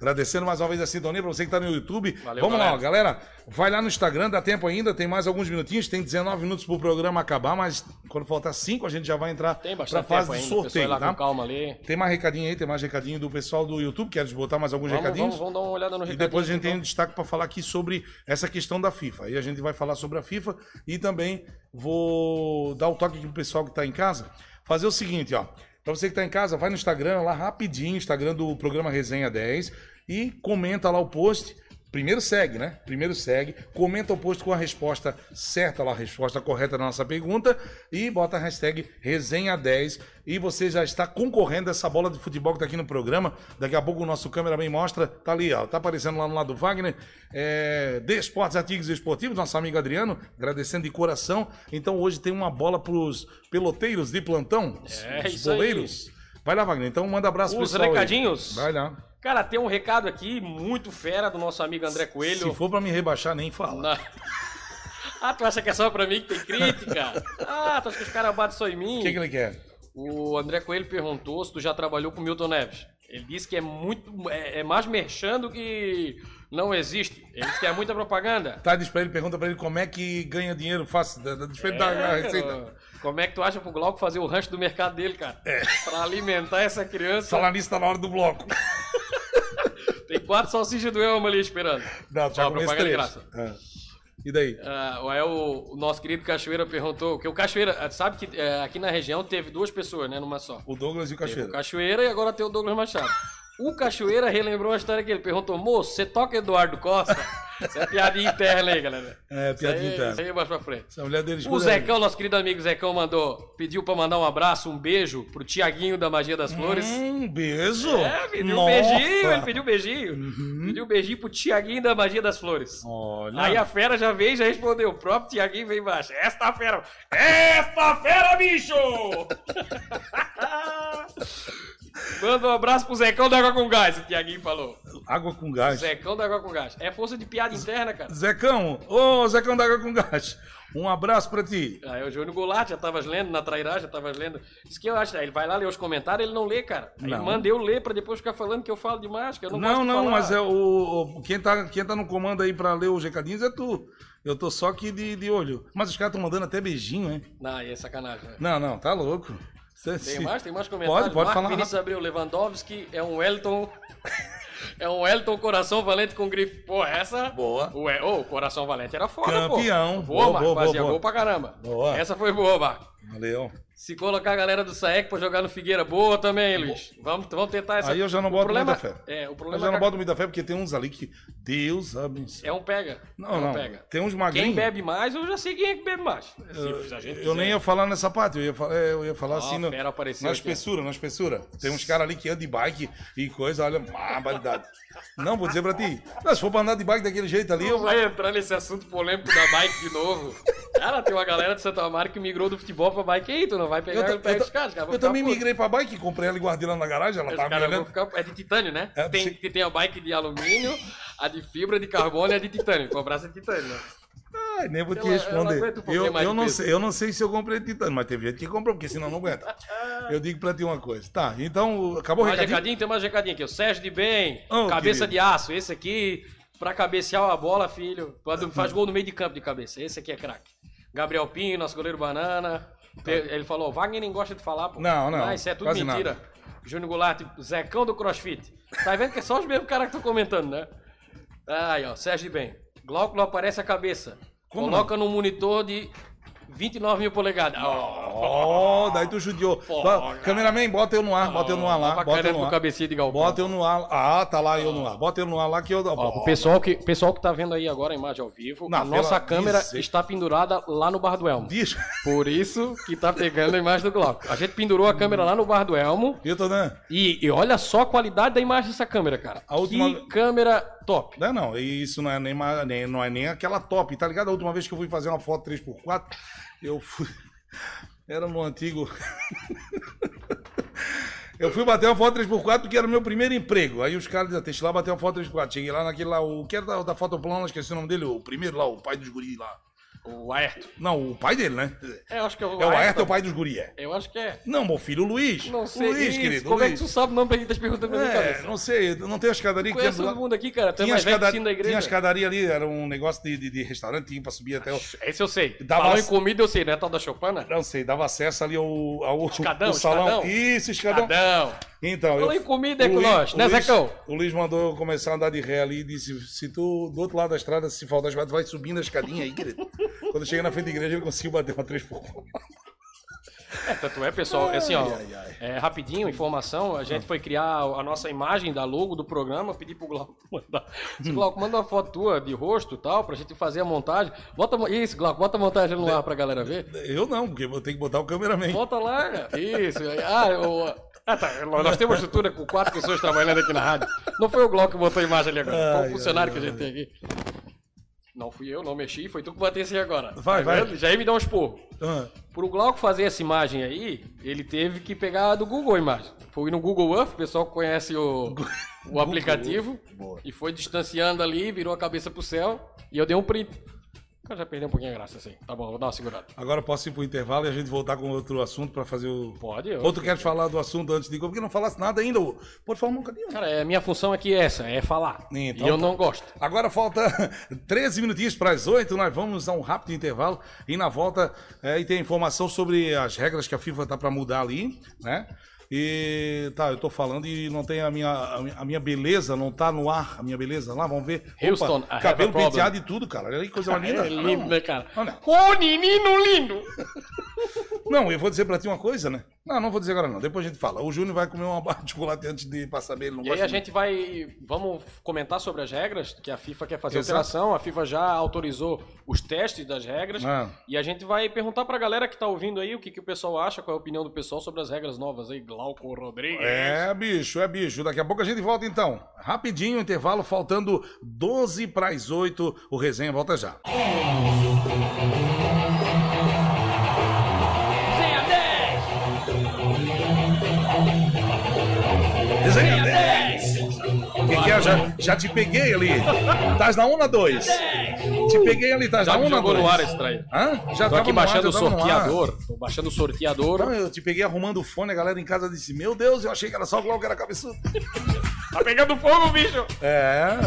agradecendo mais uma vez a sintonia, pra você que tá no YouTube. Valeu, Vamos lá, ó, galera. galera. Vai lá no Instagram, dá tempo ainda, tem mais alguns minutinhos, tem 19 minutos pro programa acabar, mas quando faltar 5 a gente já vai entrar pra bastante fase de o sorteio, lá tá? calma ali. Tem mais recadinho aí, tem mais recadinho do pessoal do YouTube, quero botar mais alguns Vamos, recadinhos. vamos, vamos dar uma olhada no E recadinho. depois a gente tem um então. destaque para falar aqui sobre essa questão da FIFA. Aí a gente vai falar sobre a FIFA e também vou dar o toque aqui pro pessoal que tá em casa. Fazer o seguinte, ó. Pra você que tá em casa, vai no Instagram lá rapidinho, Instagram do programa Resenha 10 e comenta lá o post. Primeiro segue, né? Primeiro segue, comenta o post com a resposta certa lá, a resposta correta da nossa pergunta e bota a hashtag Resenha10 e você já está concorrendo a essa bola de futebol que tá aqui no programa. Daqui a pouco o nosso cameraman mostra, tá ali, ó, tá aparecendo lá no lado do Wagner, é, de Esportes Artigos Esportivos, nosso amigo Adriano, agradecendo de coração. Então hoje tem uma bola pros peloteiros de plantão, É, os aí. boleiros. Vai lá, Wagner, então manda abraço Os pessoal aí. recadinhos? Vai lá. Cara, tem um recado aqui muito fera do nosso amigo André Coelho. Se for pra me rebaixar, nem fala. Ah, tu acha que é só pra mim que tem crítica? Ah, tu acha que os caras batem só em mim? O que, que ele quer? O André Coelho perguntou se tu já trabalhou com Milton Neves. Ele disse que é muito. É, é mais merchan do que não existe. Ele disse que é muita propaganda. Tá, diz pra ele, pergunta pra ele como é que ganha dinheiro fácil. Diz pra ele dar a É, receita. Como é que tu acha pro Glauco fazer o rancho do mercado dele, cara? É. Pra alimentar essa criança. Falar nisso tá na hora do bloco. Tem quatro salsichas do Elma ali esperando. Não, já de três. graça. É. E daí? É o, o nosso querido Cachoeira perguntou, que o Cachoeira, ah, sabe que é, aqui na região teve duas pessoas, né, numa só. O Douglas e o Teve Cachoeira. o Cachoeira e agora tem o Douglas Machado. O Cachoeira relembrou a história que ele perguntou, moço, você toca Eduardo Costa? Isso é piadinha interna aí, galera. É, piadinha isso aí, interna. Isso aí é mais pra frente. Essa mulher dele O Zecão, nosso querido amigo Zecão, mandou, pediu pra mandar um abraço, um beijo pro Tiaguinho da Magia das Flores. Hum, beijo. É, pediu Nossa. Uhum. um beijinho, ele pediu um beijinho. Pediu um beijinho pro Tiaguinho da Magia das Flores. Olha. Aí a fera já veio e já respondeu. O próprio Tiaguinho veio embaixo. Esta fera! Esta fera, bicho! Manda um abraço pro Zecão da Água com Gás, o Tiaguinho falou. Água com gás. Zecão da Água com Gás. É força de piada interna, cara. Zecão, ô Zecão da Água com gás. Um abraço pra ti. Aí o Júnior Goulart já tava lendo, na trairagem já tava lendo. Isso que eu acho, ele vai lá ler os comentários, ele não lê, cara. Aí Não. manda eu ler pra depois ficar falando que eu falo demais, que eu não, Não, não, falar. mas é o, o- quem, tá, quem tá no comando aí pra ler os recadinhos é tu. Eu tô só aqui de, de olho. Mas os caras estão mandando até beijinho, hein? Não, aí é sacanagem. né? Não, não, tá louco. Cê- Tem mais? Tem mais comentários? Pode, pode Marco falar. Vinícius Abreu Lewandowski é um Wellington. é um Wellington Coração Valente com grife. Pô, essa. Boa. O, é- ô, o Coração Valente era foda, Campeão. pô. Boa, Boa, Marco. boa, boa, Fazia boa. gol pra caramba. Boa. Essa foi boa, Marco. Valeu. Se colocar a galera do Saek pra jogar no Figueira, boa também, Luiz. Vamos, vamos tentar essa. Aí eu já não O boto problema, muita fé. É, o Eu problema já é não que boto muita fé porque tem uns ali que. Deus abençoe. é um pega. Não, é um não. pega. Tem uns magrinhos. Quem bebe mais, eu já sei quem é que bebe mais. Eu, eu nem ia falar nessa parte, eu ia falar, é, eu ia falar Ó, assim a no, na aqui. espessura, na espessura. Tem uns caras ali que andam de bike e coisa, olha, barbaridade. Não, vou dizer pra ti. Não, se for pra andar de bike daquele jeito ali, Não eu, vai entrar nesse assunto polêmico da bike de novo. Cara, tem uma galera de Santa Amaro que migrou do futebol pra bike aí, tu não vai pegar eu, perto eu, caras, cara. eu também migrei pra bike, comprei ela e guardei lá na garagem, ela tava ficar... É de titânio, né? É, tem, tem a bike de alumínio, a de fibra de carbono e a de titânio. Com a braça de titânio, né? Ai, nem vou te não responder. pouquinho Eu, eu não sei, eu não sei se eu comprei titânio, mas teve gente que comprou, porque senão não aguenta. Eu digo pra ti uma coisa. Tá, então, acabou o Mais recadinho? recadinho, tem mais recadinho aqui. O Sérgio de Bem, Oh, cabeça querido. de aço. Esse aqui, pra cabecear a bola, filho. Quando faz gol no meio de campo de cabeça. Esse aqui é craque. Gabriel Pinho, nosso goleiro banana. Pe- Ele falou, Wagner nem gosta de falar, pô. Não, não, Ah, isso é tudo mentira. Júnior Goulart, Zecão do CrossFit. Tá vendo que é só os mesmos caras que estão comentando, né? Aí, ó, Sérgio de Bem. Glauco não aparece a cabeça. Como Coloca no monitor de 29 mil polegadas. Ó, Ó, daí tu judiou. Cara. Cameraman, bota eu no ar, bota eu no ar lá. Bota eu no ar. cabecinha de galpão. Bota eu no ar. Ah, tá lá eu no ar. Bota eu no ar lá que eu. Ó, o pessoal que, pessoal que tá vendo aí agora a imagem ao vivo, Não, a nossa câmera Isso. está pendurada lá no Bar do Elmo. Diz. Por isso que tá pegando a imagem do Glauco. A gente pendurou a câmera lá no Bar do Elmo tô dando. e, e olha só a qualidade da imagem dessa câmera, cara. A última- Que câmera top. Não, não, isso não é nem, nem- não é nem aquela top, tá ligado? A última vez que eu fui fazer uma foto 3x4, eu fui. Era no antigo. Eu fui bater uma foto 3x4 porque era o meu primeiro emprego. Aí os caras diziam, deixa lá bater uma foto 3x4. Cheguei lá naquele lá, o que era da, da fotoplana, esqueci o nome dele, o primeiro lá, o pai dos guris lá. O Aerto. Não, o pai dele, né? É, eu acho que é o É o Ayrton, é o pai dos guri, é. Eu acho que é. Não, meu filho, o Luiz. Não sei. O Luiz, Isso, querido. Como o é que tu Luiz. sabe o nome pra gente tá perguntando na minha É, cabeça? não sei, não tem a escadaria que tem do todo mundo aqui, cara. É Tinha que escada... o da igreja. tinha a escadaria ali, era um negócio de, de, de restaurante, tinha pra subir até o. Esse eu sei. Dava Falou as- em comida, eu sei, não é tal da Chopana? Não sei, dava acesso ali ao, ao Escadão, ao salão. escadão. Isso, escadão. Cadão. Então, Falou em comida é o com Luiz- nós, o né, Luiz- Zecão? O Luiz mandou eu começar a andar de ré ali e disse: se tu, do outro lado da estrada, se faltar escada, tu vai subindo a escadinha aí, querido. Quando chega na frente da igreja, ele conseguiu bater uma três por É, tanto é, pessoal, assim, ó, Ai, ai, é, rapidinho, informação, a gente foi criar a nossa imagem da logo do programa, pedi pro Glauco mandar. Glauco, manda uma foto tua de rosto e tal, pra gente fazer a montagem. Bota, isso, Glauco, bota a montagem no ar pra galera ver. Eu não, porque eu tenho que botar o cameraman. Bota lá, cara. Isso. Ah, o... ah, tá. Nós temos uma estrutura com quatro pessoas trabalhando aqui na rádio. Não foi o Glauco que botou a imagem ali agora. Foi o funcionário ai, que a gente tem aqui. Não fui eu, não mexi, foi tu que batesse aí agora. Vai, Tá vai. Já ia me dar um esporro. Ah, Pro Glauco fazer essa imagem aí, ele teve que pegar do Google a imagem. Foi no Google Earth, o pessoal que conhece o, o aplicativo, Boa. e foi distanciando ali, virou a cabeça pro céu, e eu dei um print. Já perdi um pouquinho a graça, assim. Tá bom, vou dar uma segurada. agora posso ir pro intervalo e a gente voltar com outro assunto pra fazer o. Pode, eu. Outro quer falar do assunto antes de. Porque não falasse nada ainda. ô. Pode falar um cadinho. Cara, é, minha função aqui é essa, é falar. Então e eu tá. não gosto. Agora falta 13 minutinhos para as 8, nós vamos a um rápido intervalo e na volta é, e tem informação sobre as regras que a FIFA tá para mudar ali, né? E tá, eu tô falando e não tem a minha, a minha- beleza, não tá no ar, a minha beleza lá, vamos ver. Houston, cabelo penteado e tudo, cara. Olha aí, coisa linda. É lindo, né, cara? Olha. Ô, menino lindo! Não, eu vou dizer pra ti uma coisa, né? Não, não vou dizer agora não, depois a gente fala. O Júnior vai comer uma barra de chocolate antes de passar bem, ele não E aí a gente vai. Vamos comentar sobre as regras, que a FIFA quer fazer Exato. alteração. A FIFA já autorizou os testes das regras. Ah. E a gente vai perguntar pra galera que tá ouvindo aí o que, que o pessoal acha, qual é a opinião do pessoal sobre as regras novas aí. Glauco Rodrigues. É, bicho, é bicho. Daqui a pouco a gente volta então. Rapidinho, intervalo, faltando 12 para as 8. O resenha volta já. Que, é? Já, já te peguei ali. Tás na 1 ou na 2? Te peguei ali, tás Já na 1 me ou na jogou 2? no ar esse traído. Hã? Já Tô aqui baixando o já sorteador. Tô baixando o sorteador. Não, eu te peguei arrumando o fone, a galera em casa disse: Meu Deus, eu achei que era só o Glauco que era cabeçudo. Tá pegando fogo, bicho! É.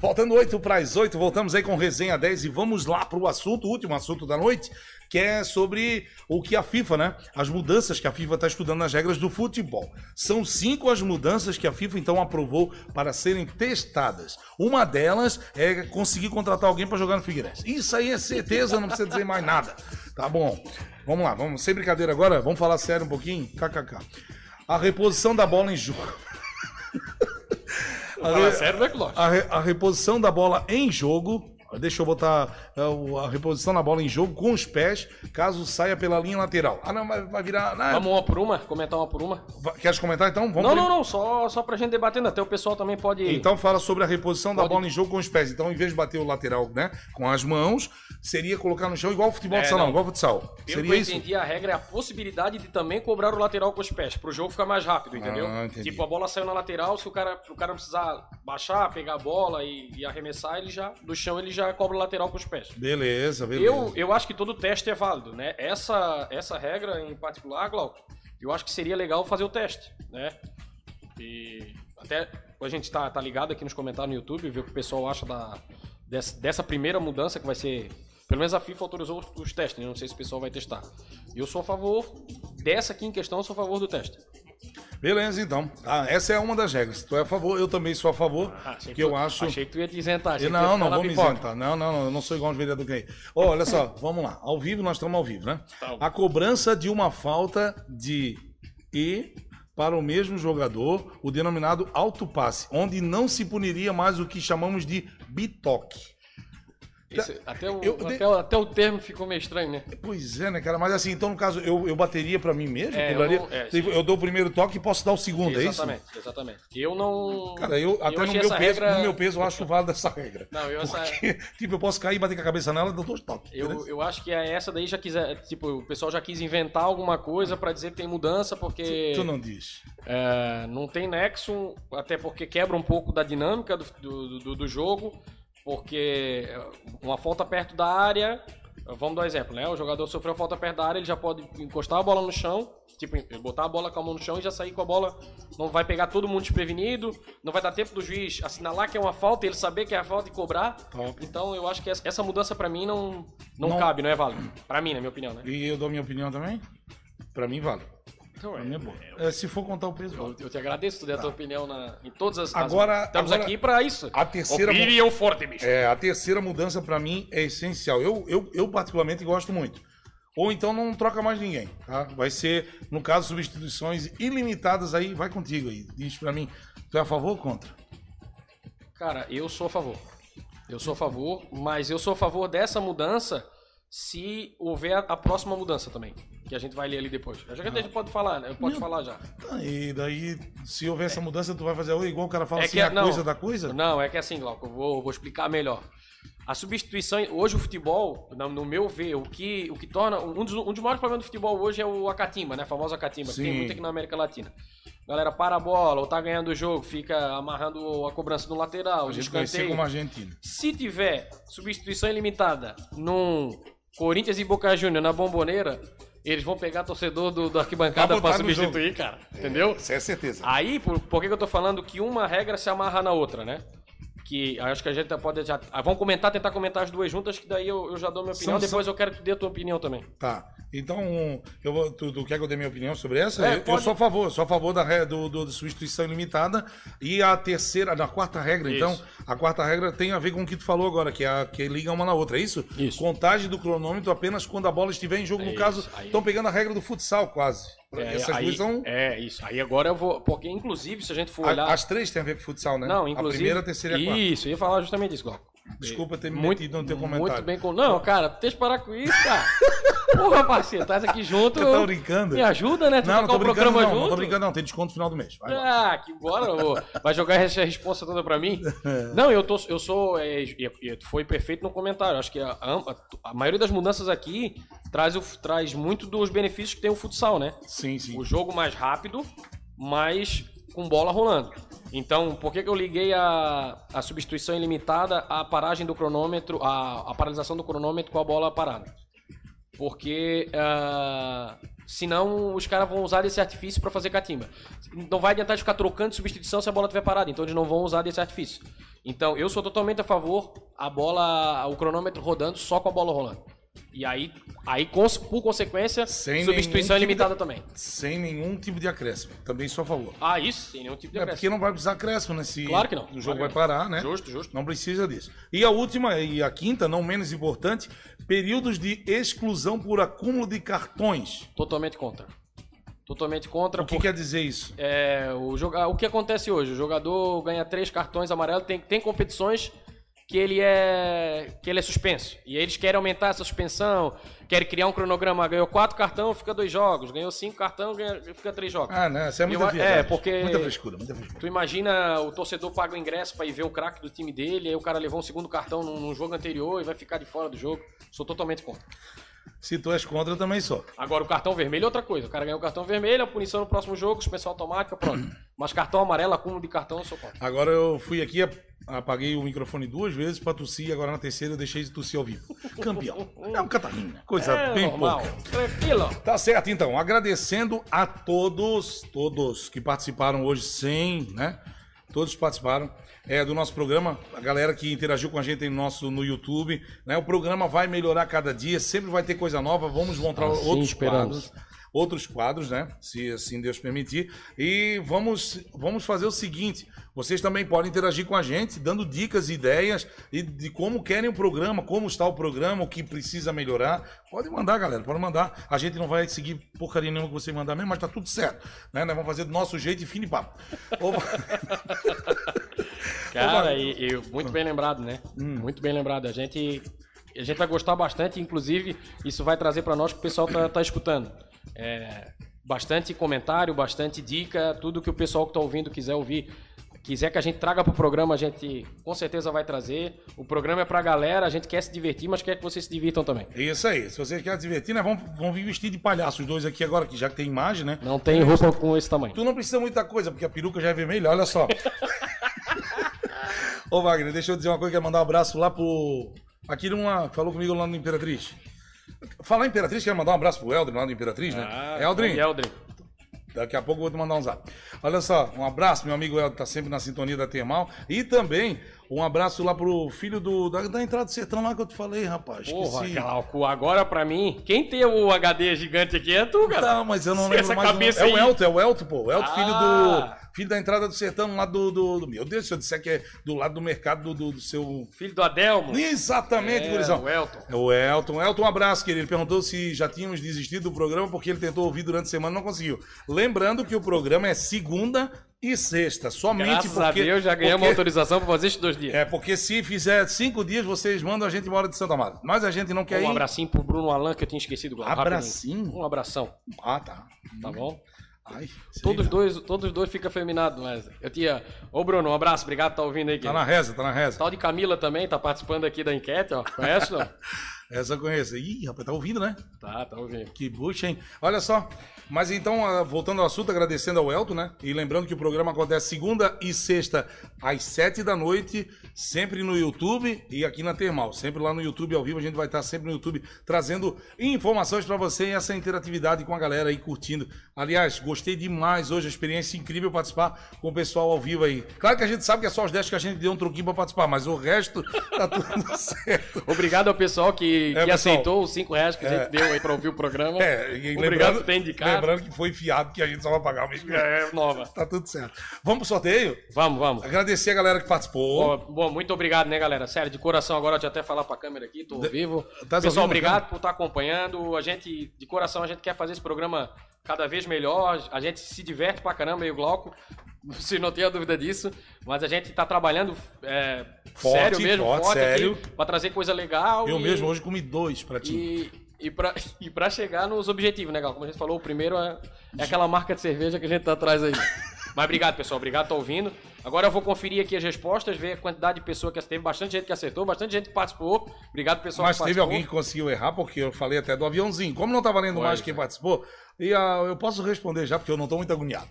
Faltando 8 para as 8, voltamos aí com resenha 10 e vamos lá para o assunto, o último assunto da noite, que é sobre o que a FIFA, né? As mudanças que a FIFA está estudando nas regras do futebol. São cinco as mudanças que a FIFA então aprovou para serem testadas. Uma delas é conseguir contratar alguém para jogar no Figueirense. Isso aí é certeza, não precisa dizer mais nada. Tá bom. Vamos lá, vamos sem brincadeira agora, vamos falar sério um pouquinho. KKK. A reposição da bola em jogo. A re- sério, né, a, re- a reposição da bola em jogo. Deixa eu botar é, a reposição da bola em jogo com os pés, caso saia pela linha lateral. Ah, não, vai, virar. Não, Vamos uma por uma? Comentar uma por uma? Queres comentar então? Vamos Não, não, não, só, só pra gente debatendo. Até o pessoal também pode. Então fala sobre a reposição da Pode. bola em jogo com os pés. Então, em vez de bater o lateral né, com as mãos, seria colocar no chão igual o futebol É, de salão, não. igual o futsal. Pelo que seria eu isso? entendi, a regra é a possibilidade de também cobrar o lateral com os pés, pro jogo ficar mais rápido, entendeu? Ah, tipo, a bola saiu na lateral, se o cara, o cara não precisar baixar, pegar a bola e, e arremessar, ele já, do chão, ele já cobra o lateral com os pés. Beleza, beleza. Eu, eu acho que todo teste é válido, né? Essa, essa regra em particular, Glauco, eu acho que seria legal fazer o teste, né? E até a gente tá, tá ligado aqui nos comentários no YouTube, ver o que o pessoal acha da, dessa, dessa primeira mudança que vai ser. Pelo menos a FIFA autorizou os, os testes, né? não sei se o pessoal vai testar. Eu sou a favor dessa aqui em questão, eu sou a favor do teste. Beleza, então. Ah, essa é uma das regras. Tu é a favor, eu também sou a favor, Ah, que eu tu- acho. Achei que tu ia te isentar. Eu tu ia não, não vou me isentar. Não, não, não, eu não sou igual um vereador que aí. Ó, olha só, vamos lá. Ao vivo, nós estamos ao vivo, né? Tá. A cobrança de uma falta de E para o mesmo jogador, o denominado autopasse, onde não se puniria mais o que chamamos de bitoque. Esse- até, o, Eu- até, o- até o termo ficou meio estranho, né? Pois é, né, cara? Mas assim, então no caso, eu, eu bateria pra mim mesmo? É, eu não- é, eu dou o primeiro toque e posso dar o segundo, é isso? Exatamente, exatamente. Eu não. Cara, eu até no meu, essa peso, regra- no meu peso eu acho válida essa regra. Não, eu essa- Porque, tipo, eu posso cair e bater com a cabeça nela e dou dois toques. Eu, beleza? eu acho que a essa daí já quiser. Tipo, o pessoal já quis inventar alguma coisa pra dizer que tem mudança, porque Tu não diz. é, não tem nexo, até porque quebra um pouco da dinâmica do, do, do- do jogo, porque uma falta perto da área, Vamos dar um exemplo, né? O jogador sofreu falta perto da área, ele já pode encostar a bola no chão, tipo, botar a bola com a mão no chão e já sair com a bola. Não vai pegar todo mundo desprevenido, não vai dar tempo do juiz assinalar que é uma falta, ele saber que é a falta e cobrar. Top. Então eu acho que essa mudança pra mim não, não, Não- cabe, não é válido. Pra mim, na minha opinião, né? E eu dou minha opinião também? Pra mim, vale. Então, mim é bom. É, se for contar o peso, Eu, eu te agradeço, tu deu a tua opinião na, em todas as. as- Agora- estamos agora, aqui pra isso. a terceira mu- Opinião forte, bicho. É, a terceira mudança pra mim é essencial. Eu, eu, eu particularmente gosto muito. Ou então não troca mais ninguém, tá? Vai ser, no caso, substituições ilimitadas aí, vai contigo aí. Diz pra mim, tu é a favor ou contra? Cara, eu sou a favor. Eu sou a favor, mas eu sou a favor dessa mudança se houver a, próxima mudança também. Que a gente vai ler ali depois. Já que a gente pode falar, né? Pode falar já. Tá, e daí, se houver essa mudança, tu vai fazer igual o cara fala É assim, que- a não. coisa da coisa? Não, é que assim, Glauco, eu vou, vou explicar melhor. A substituição, hoje o futebol, no, meu ver, o que, o que torna. Um dos, um dos maiores problemas do futebol hoje é o acatimba, né? A famosa acatimba, que tem muito aqui na América Latina. Galera para a bola, ou tá ganhando o jogo, fica amarrando a cobrança no lateral, A gente escanteio. como Argentina. Se tiver substituição ilimitada num Corinthians e Boca Juniors na bomboneira, eles vão pegar torcedor do, do arquibancada no substituir, cara. Entendeu? Isso é certeza. Aí, por, por que, que eu tô falando que uma regra se amarra na outra, né? Que acho que a gente pode já. ah, vamos comentar, tentar comentar as duas juntas, que daí eu, eu já dou minha opinião. São- depois eu quero que tu dê a tua opinião também. Tá. Então, eu vou, tu, tu quer que eu dê minha opinião sobre essa? É, eu, eu pode. sou a favor, eu sou a favor da do, do, substituição ilimitada. E a terceira, na quarta regra, então, Isso. a quarta regra tem a ver com o que tu falou agora, que é a que liga uma na outra, é isso? Isso. Contagem do cronômetro apenas quando a bola estiver em jogo. No É caso, isso, aí- estão pegando a regra do futsal quase. É, Essas aí, duas são. é, isso. Aí agora eu vou. Porque, inclusive, se a gente for olhar. As três têm a ver com futsal, né? Não, inclusive. A primeira, a terceira e a quarta. Isso, eu ia falar justamente isso, Glauco. Desculpa ter me Muito, metido no teu comentário. muito bem. com- Não, cara, deixa eu parar com isso, cara. Porra, parceiro, tá aqui junto. Você tá brincando? Me ajuda, né? Tu Não, não tô brincando, não, junto. não tô brincando, não. Tem desconto no final do mês. Vai lá. Ah, que bora, ô. vai jogar essa resposta toda pra mim? Não, eu, tô, eu sou. É, é, é, foi perfeito no comentário. Acho que a, a- a maioria das mudanças aqui traz, o, traz muito dos benefícios que tem o futsal, né? Sim, sim. O jogo mais rápido, mas com bola rolando. Então, por que, que eu liguei a, a substituição ilimitada à paragem do cronômetro, a, a paralisação do cronômetro com a bola parada? Porque ah, senão os caras vão usar desse artifício para fazer catimba. Não vai adiantar de ficar trocando de substituição se a bola estiver parada, então eles não vão usar desse artifício. Então eu sou totalmente a favor a bola, o cronômetro rodando só com a bola rolando. E aí, aí por consequência, Sem substituição nenhum tipo ilimitada de- também. Sem nenhum tipo de acréscimo. Também sou a favor. Ah, isso? Sem nenhum tipo de É porque acréscimo. não vai precisar acréscimo, né? Se Claro que não. O Claro jogo que vai parar, né? Justo, justo. Não precisa disso. E a última e a quinta, não menos importante, períodos de exclusão por acúmulo de cartões. Totalmente contra. Totalmente contra. O que quer dizer isso? é, o, joga... o que acontece hoje? O jogador ganha três cartões amarelos, tem, tem competições que ele é que ele é suspenso. E eles querem aumentar essa suspensão, querem criar um cronograma. Ganhou quatro cartões, fica dois jogos. Ganhou cinco cartões, ganha- fica três jogos. Ah, né? Isso é muita viagem. é, porque- Muita frescura, muita frescura. Tu imagina o torcedor paga o ingresso pra ir ver o craque do time dele, aí o cara levou um segundo cartão num, num jogo anterior e vai ficar de fora do jogo. Sou totalmente contra. Se tu és contra, eu também sou. Agora, o cartão vermelho é outra coisa. O cara ganhou o cartão vermelho, a punição no próximo jogo, suspensão automática, pronto. Mas cartão amarelo, acúmulo de cartão, eu sou contra. Agora eu fui aqui, ap- apaguei o microfone duas vezes pra tossir, agora na terceira eu deixei de tossir ao vivo. Campeão. É um catarrinho. Coisa É bem normal. pouca. Tranquilo. Tá certo, então. Agradecendo a todos, todos que participaram hoje, sem, né? Todos participaram é, do nosso programa, a galera que interagiu com a gente no nosso no YouTube, né? O programa vai melhorar cada dia, sempre vai ter coisa nova, vamos montar Assim outros esperamos. quadros, outros quadros, né? Se assim Deus permitir. E vamos vamos fazer o seguinte, vocês também podem interagir com a gente, dando dicas e ideias e de como querem o programa, como está o programa, o que precisa melhorar. Pode mandar, galera, pode mandar. A gente não vai seguir porcaria nenhuma que você mandar mesmo, mas tá tudo certo. Né? Nós vamos fazer do nosso jeito e fim de papo. Cara, e, e muito bem lembrado, né? Hum. Muito bem lembrado. A gente, a gente vai gostar bastante, inclusive, isso vai trazer pra nós que o pessoal tá, tá escutando. É, bastante comentário, bastante dica, tudo que o pessoal que tá ouvindo quiser ouvir, quiser que a gente traga pro programa, a gente com certeza vai trazer. O programa é pra galera, a gente quer se divertir, mas quer que vocês se divirtam também. É Isso aí. Se vocês querem se divertir, né? Vamos, vamos vir vestir de palhaço os dois aqui agora, que já que tem imagem, né? Não tem roupa com esse tamanho. Tu não precisa muita coisa, porque a peruca já é vermelha, olha só. Ô Wagner, deixa eu dizer uma coisa, quero mandar um abraço lá pro. Aqui numa. Falou comigo lá no Imperatriz. Falar em Imperatriz, quero mandar um abraço pro Eldrin lá do Imperatriz, né? Ah, Eldrin, Eldrin. daqui a pouco eu vou te mandar um zap. Olha só, um abraço, meu amigo Eldrin, tá sempre na sintonia da Termal. E também um abraço lá pro filho do, da, da entrada do sertão lá que eu te falei, rapaz. Porra, Esqueci. Glauco, agora pra mim, quem tem o HD gigante aqui é tu, cara. Não, mas eu não Se lembro essa mais. cabeça É o Elton, é o Elton, pô. O Elton, filho Ah. do. Filho da entrada do sertão lá do. do, do- meu Deus, se eu disser que é do lado do mercado do, do- do seu. Filho do Adelmo. Exatamente, É, gurizão. o Elton. É o Elton. Elton, um abraço, querido. Ele perguntou se já tínhamos desistido do programa porque ele tentou ouvir durante a semana e não conseguiu. Lembrando que o programa é segunda e sexta. Somente Graças porque. a Deus já ganhamos porque- autorização pra fazer esses dois dias. É, porque se fizer cinco dias, vocês mandam a gente embora de Santa Amaro. Mas a gente não quer Um ir. abracinho pro Bruno Alan que eu tinha esquecido. Glauco, rapidinho. Abracinho? Um abração, Ah, tá. tá bom? Ai, Todos lá. dois, todos dois ficam feminados, mas eu tinha. Ô Bruno, um abraço, obrigado por tá ouvindo aí. Tá na reza, tá na reza. Tal de Camila também, tá participando aqui da enquete, ó. Conhece, não? Essa eu conheço. Ih, rapaz, tá ouvindo, né? Tá, tá ouvindo. Que bucha, hein? Olha só. Mas então, ah, voltando ao assunto, agradecendo ao Elton, né? E lembrando que o programa acontece segunda e sexta às sete da noite, sempre no YouTube e aqui na Termal. Sempre lá no YouTube ao vivo, a gente vai estar sempre no YouTube trazendo informações pra você e essa interatividade com a galera aí curtindo. Aliás, gostei demais hoje, a experiência incrível participar com o pessoal ao vivo aí. Claro que a gente sabe que é só os 10 que a gente deu um truquinho pra participar, mas o resto tá tudo certo. Obrigado ao pessoal que, É, que pessoal. aceitou os 5 reais que a gente deu aí pra ouvir o programa. É, e Obrigado lembrando, por ter indicado. Lembrando que foi fiado que a gente só vai pagar o mês que vem. É, nova. Tá tudo certo. Vamos pro sorteio? Vamos, vamos. Agradecer a galera que participou. Bom, bom, muito obrigado, né, galera? Sério, de coração agora, deixa eu até falar pra câmera aqui, tô ao vivo. tá Pessoal, obrigado câmera? por estar acompanhando. A gente, de coração, a gente quer fazer esse programa cada vez melhor. A gente se diverte pra caramba aí, o Glauco. Se não tenha dúvida disso. Mas a gente tá trabalhando é, Forte, sério mesmo, forte, forte, sério. aqui, pra trazer coisa legal. Eu e- mesmo hoje comi dois pra ti. E, e, pra, e pra chegar nos objetivos, né, Gal? Como a gente falou, o primeiro é, é aquela marca de cerveja que a gente tá atrás aí. Mas obrigado, pessoal. Obrigado por tá ouvindo. Agora eu vou conferir aqui as respostas, ver a quantidade de pessoas que teve. Bastante gente que acertou, bastante gente que participou. Obrigado, pessoal. Mas teve alguém que conseguiu errar, porque eu falei até do aviãozinho. Como não tá valendo Pois mais é. quem participou, e ah, eu posso responder já, porque eu não tô muito agoniado.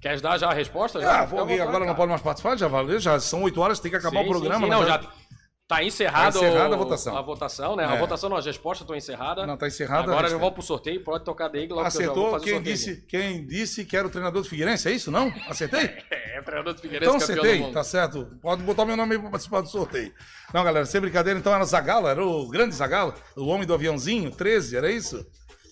Queres dar já a resposta? Já? Ah, vontade, agora não cara. pode mais participar? Já valeu? Já são oito horas, tem que acabar Sim, o programa. sim, sim. né? Não, já tá encerrado Tá encerrada a votação. A votação, né? É. A votação não, as respostas estão encerradas. Não, tá encerrada Agora eu vou pro sorteio, pode tocar daí, logo que Acertou o quem disse, quem disse que era o treinador do Figueirense, é isso? Não? Acertei? É, treinador do Figueirense, Então acertei, tá certo. Pode botar meu nome aí pra participar do sorteio. Não, galera, sem brincadeira, então era Zagalo, era o grande Zagalo, o homem do aviãozinho, 13, era isso?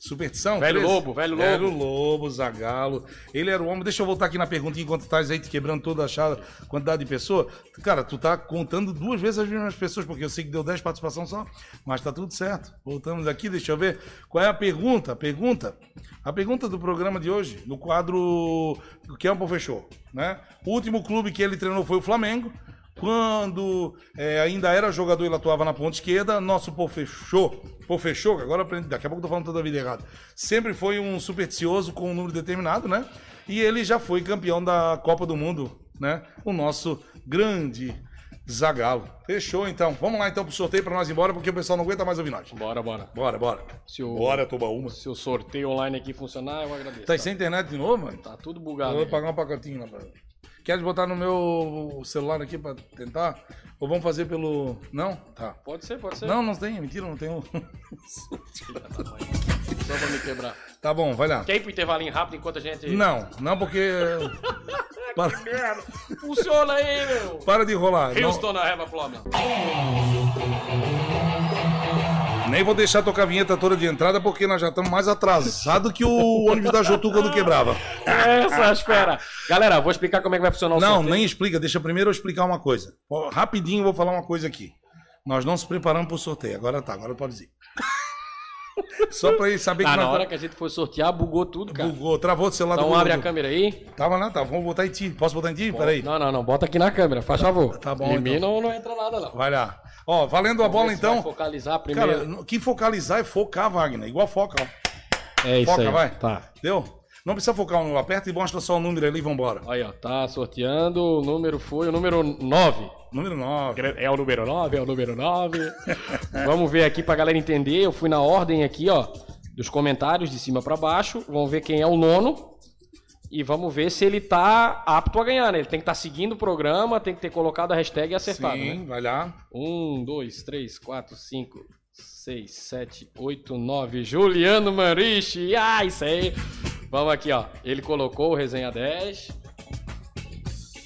Superstição? Velho 13? Lobo, velho Lobo. Era o Lobo, Zagalo. Ele era o homem. Deixa eu voltar aqui na perguntinha enquanto estás aí te quebrando toda a chave, quantidade de pessoa. Cara, tu tá contando duas vezes as mesmas pessoas, porque eu sei que deu 10 participações só, mas tá tudo certo. Voltamos aqui, deixa eu ver. Qual é a pergunta? A pergunta. A pergunta do programa de hoje, no quadro O Campo Fechou, né? O último clube que ele treinou foi o Flamengo. Quando é, ainda era jogador, ele atuava na ponta esquerda. Nosso pô fechou, pô fechou, que agora aprendi- daqui a pouco eu tô falando toda a vida errado. Sempre foi um supersticioso com um número determinado, né? E ele já foi campeão da Copa do Mundo, né? O nosso grande Zagalo. Fechou então. Vamos lá então pro sorteio pra nós ir embora, porque o pessoal não aguenta mais ouvir nós. Bora, bora. Bora, bora. Se o, Bora, Tobaúma. se o sorteio online aqui funcionar, eu agradeço. Tá aí sem internet de novo, mano? Tá tudo Eu bugado. vou aí. pagar um pacotinho lá pra... Queres botar no meu celular aqui pra tentar? Ou vamos fazer pelo. Não? Tá. Pode ser, pode ser. Não, não tem, mentira, não tem. um- Só pra me quebrar. tá bom, vai lá. Quer ir pro intervalinho rápido enquanto a gente. Não, não porque. Para, Merda. Funciona aí, meu. para de enrolar. Não- Houston na Reva Ploma. Nem vou deixar tocar a vinheta toda de entrada porque nós já estamos mais atrasados que o ônibus da Jotu quando quebrava. Essas fera. Galera, vou explicar como é que vai funcionar o Não, sorteio. nem explica. Deixa primeiro eu explicar uma coisa. Rapidinho eu vou falar uma coisa aqui. Nós não se preparamos para o sorteio. Agora tá, agora pode dizer. Só para ele saber Ah, que na nós hora que a gente foi sortear, bugou tudo, cara. Bugou, travou do celular do Então abre a câmera aí. Tava lá, tá. Vamos botar em ti. Posso botar em ti? Peraí. Não, não, não. Bota aqui na câmera, faz favor. Tá bom, Em então. mim não, não entra nada, não. Vai lá. Ó, valendo a Vamos bola se vai então. focalizar primeiro. Cara, que focalizar é focar, Wagner. Igual foca, ó. é isso Foca, aí. vai. Tá. Deu? Não precisa focar, um, aperta e mostra só o número ali e vambora. Aí, ó. Tá sorteando. O número foi o número 9. Número 9. É o número 9, é o número 9. Vamos ver aqui pra galera entender. Eu fui na ordem aqui, ó, dos comentários de cima pra baixo. Vamos ver quem é o nono. E vamos ver se ele tá apto a ganhar, né? Ele tem que estar seguindo o programa, tem que ter colocado a hashtag e acertado, Sim, né? vai lá. Um, dois, três, quatro, cinco, 6, 7, 8, 9. Juliano Marichi. Ah, isso aí. Vamos aqui, ó. Ele colocou o resenha 10.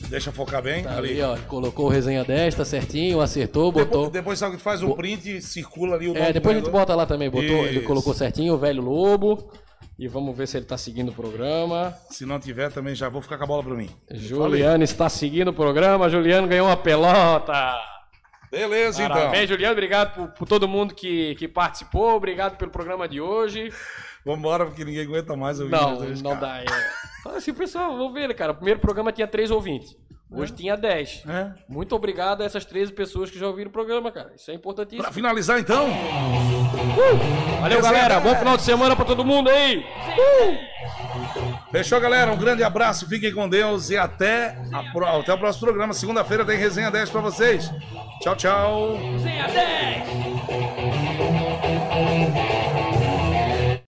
Deixa focar bem. Tá ali. ali, ó. Colocou o resenha 10, tá certinho, acertou, botou. Depois, depois sabe que faz um print circula ali o É, depois a gente bota lá também. Botou, ele Isso. colocou certinho o velho lobo. E vamos ver se ele tá seguindo o programa. Se não tiver, também já vou ficar com a bola pra mim. Juliano está seguindo o programa. Juliano ganhou uma pelota. Beleza, então. Parabéns, Juliano. Obrigado por, por todo mundo que, que participou. Obrigado pelo programa de hoje. Vambora, porque ninguém aguenta mais ouvir Não, não cara. dá. É. Fala assim, pessoal, vou ver, cara. O primeiro programa tinha três ouvintes. Hoje tinha 10. É. Muito obrigado a essas 13 pessoas que já ouviram o programa, cara. Isso é importantíssimo. Pra finalizar, então, Valeu, galera. Bom final de semana pra todo mundo aí. fechou, galera. Um grande abraço, fiquem com Deus e até, a pro- até o próximo programa. Segunda-feira tem resenha 10 pra vocês. Tchau, tchau. Resenha 10!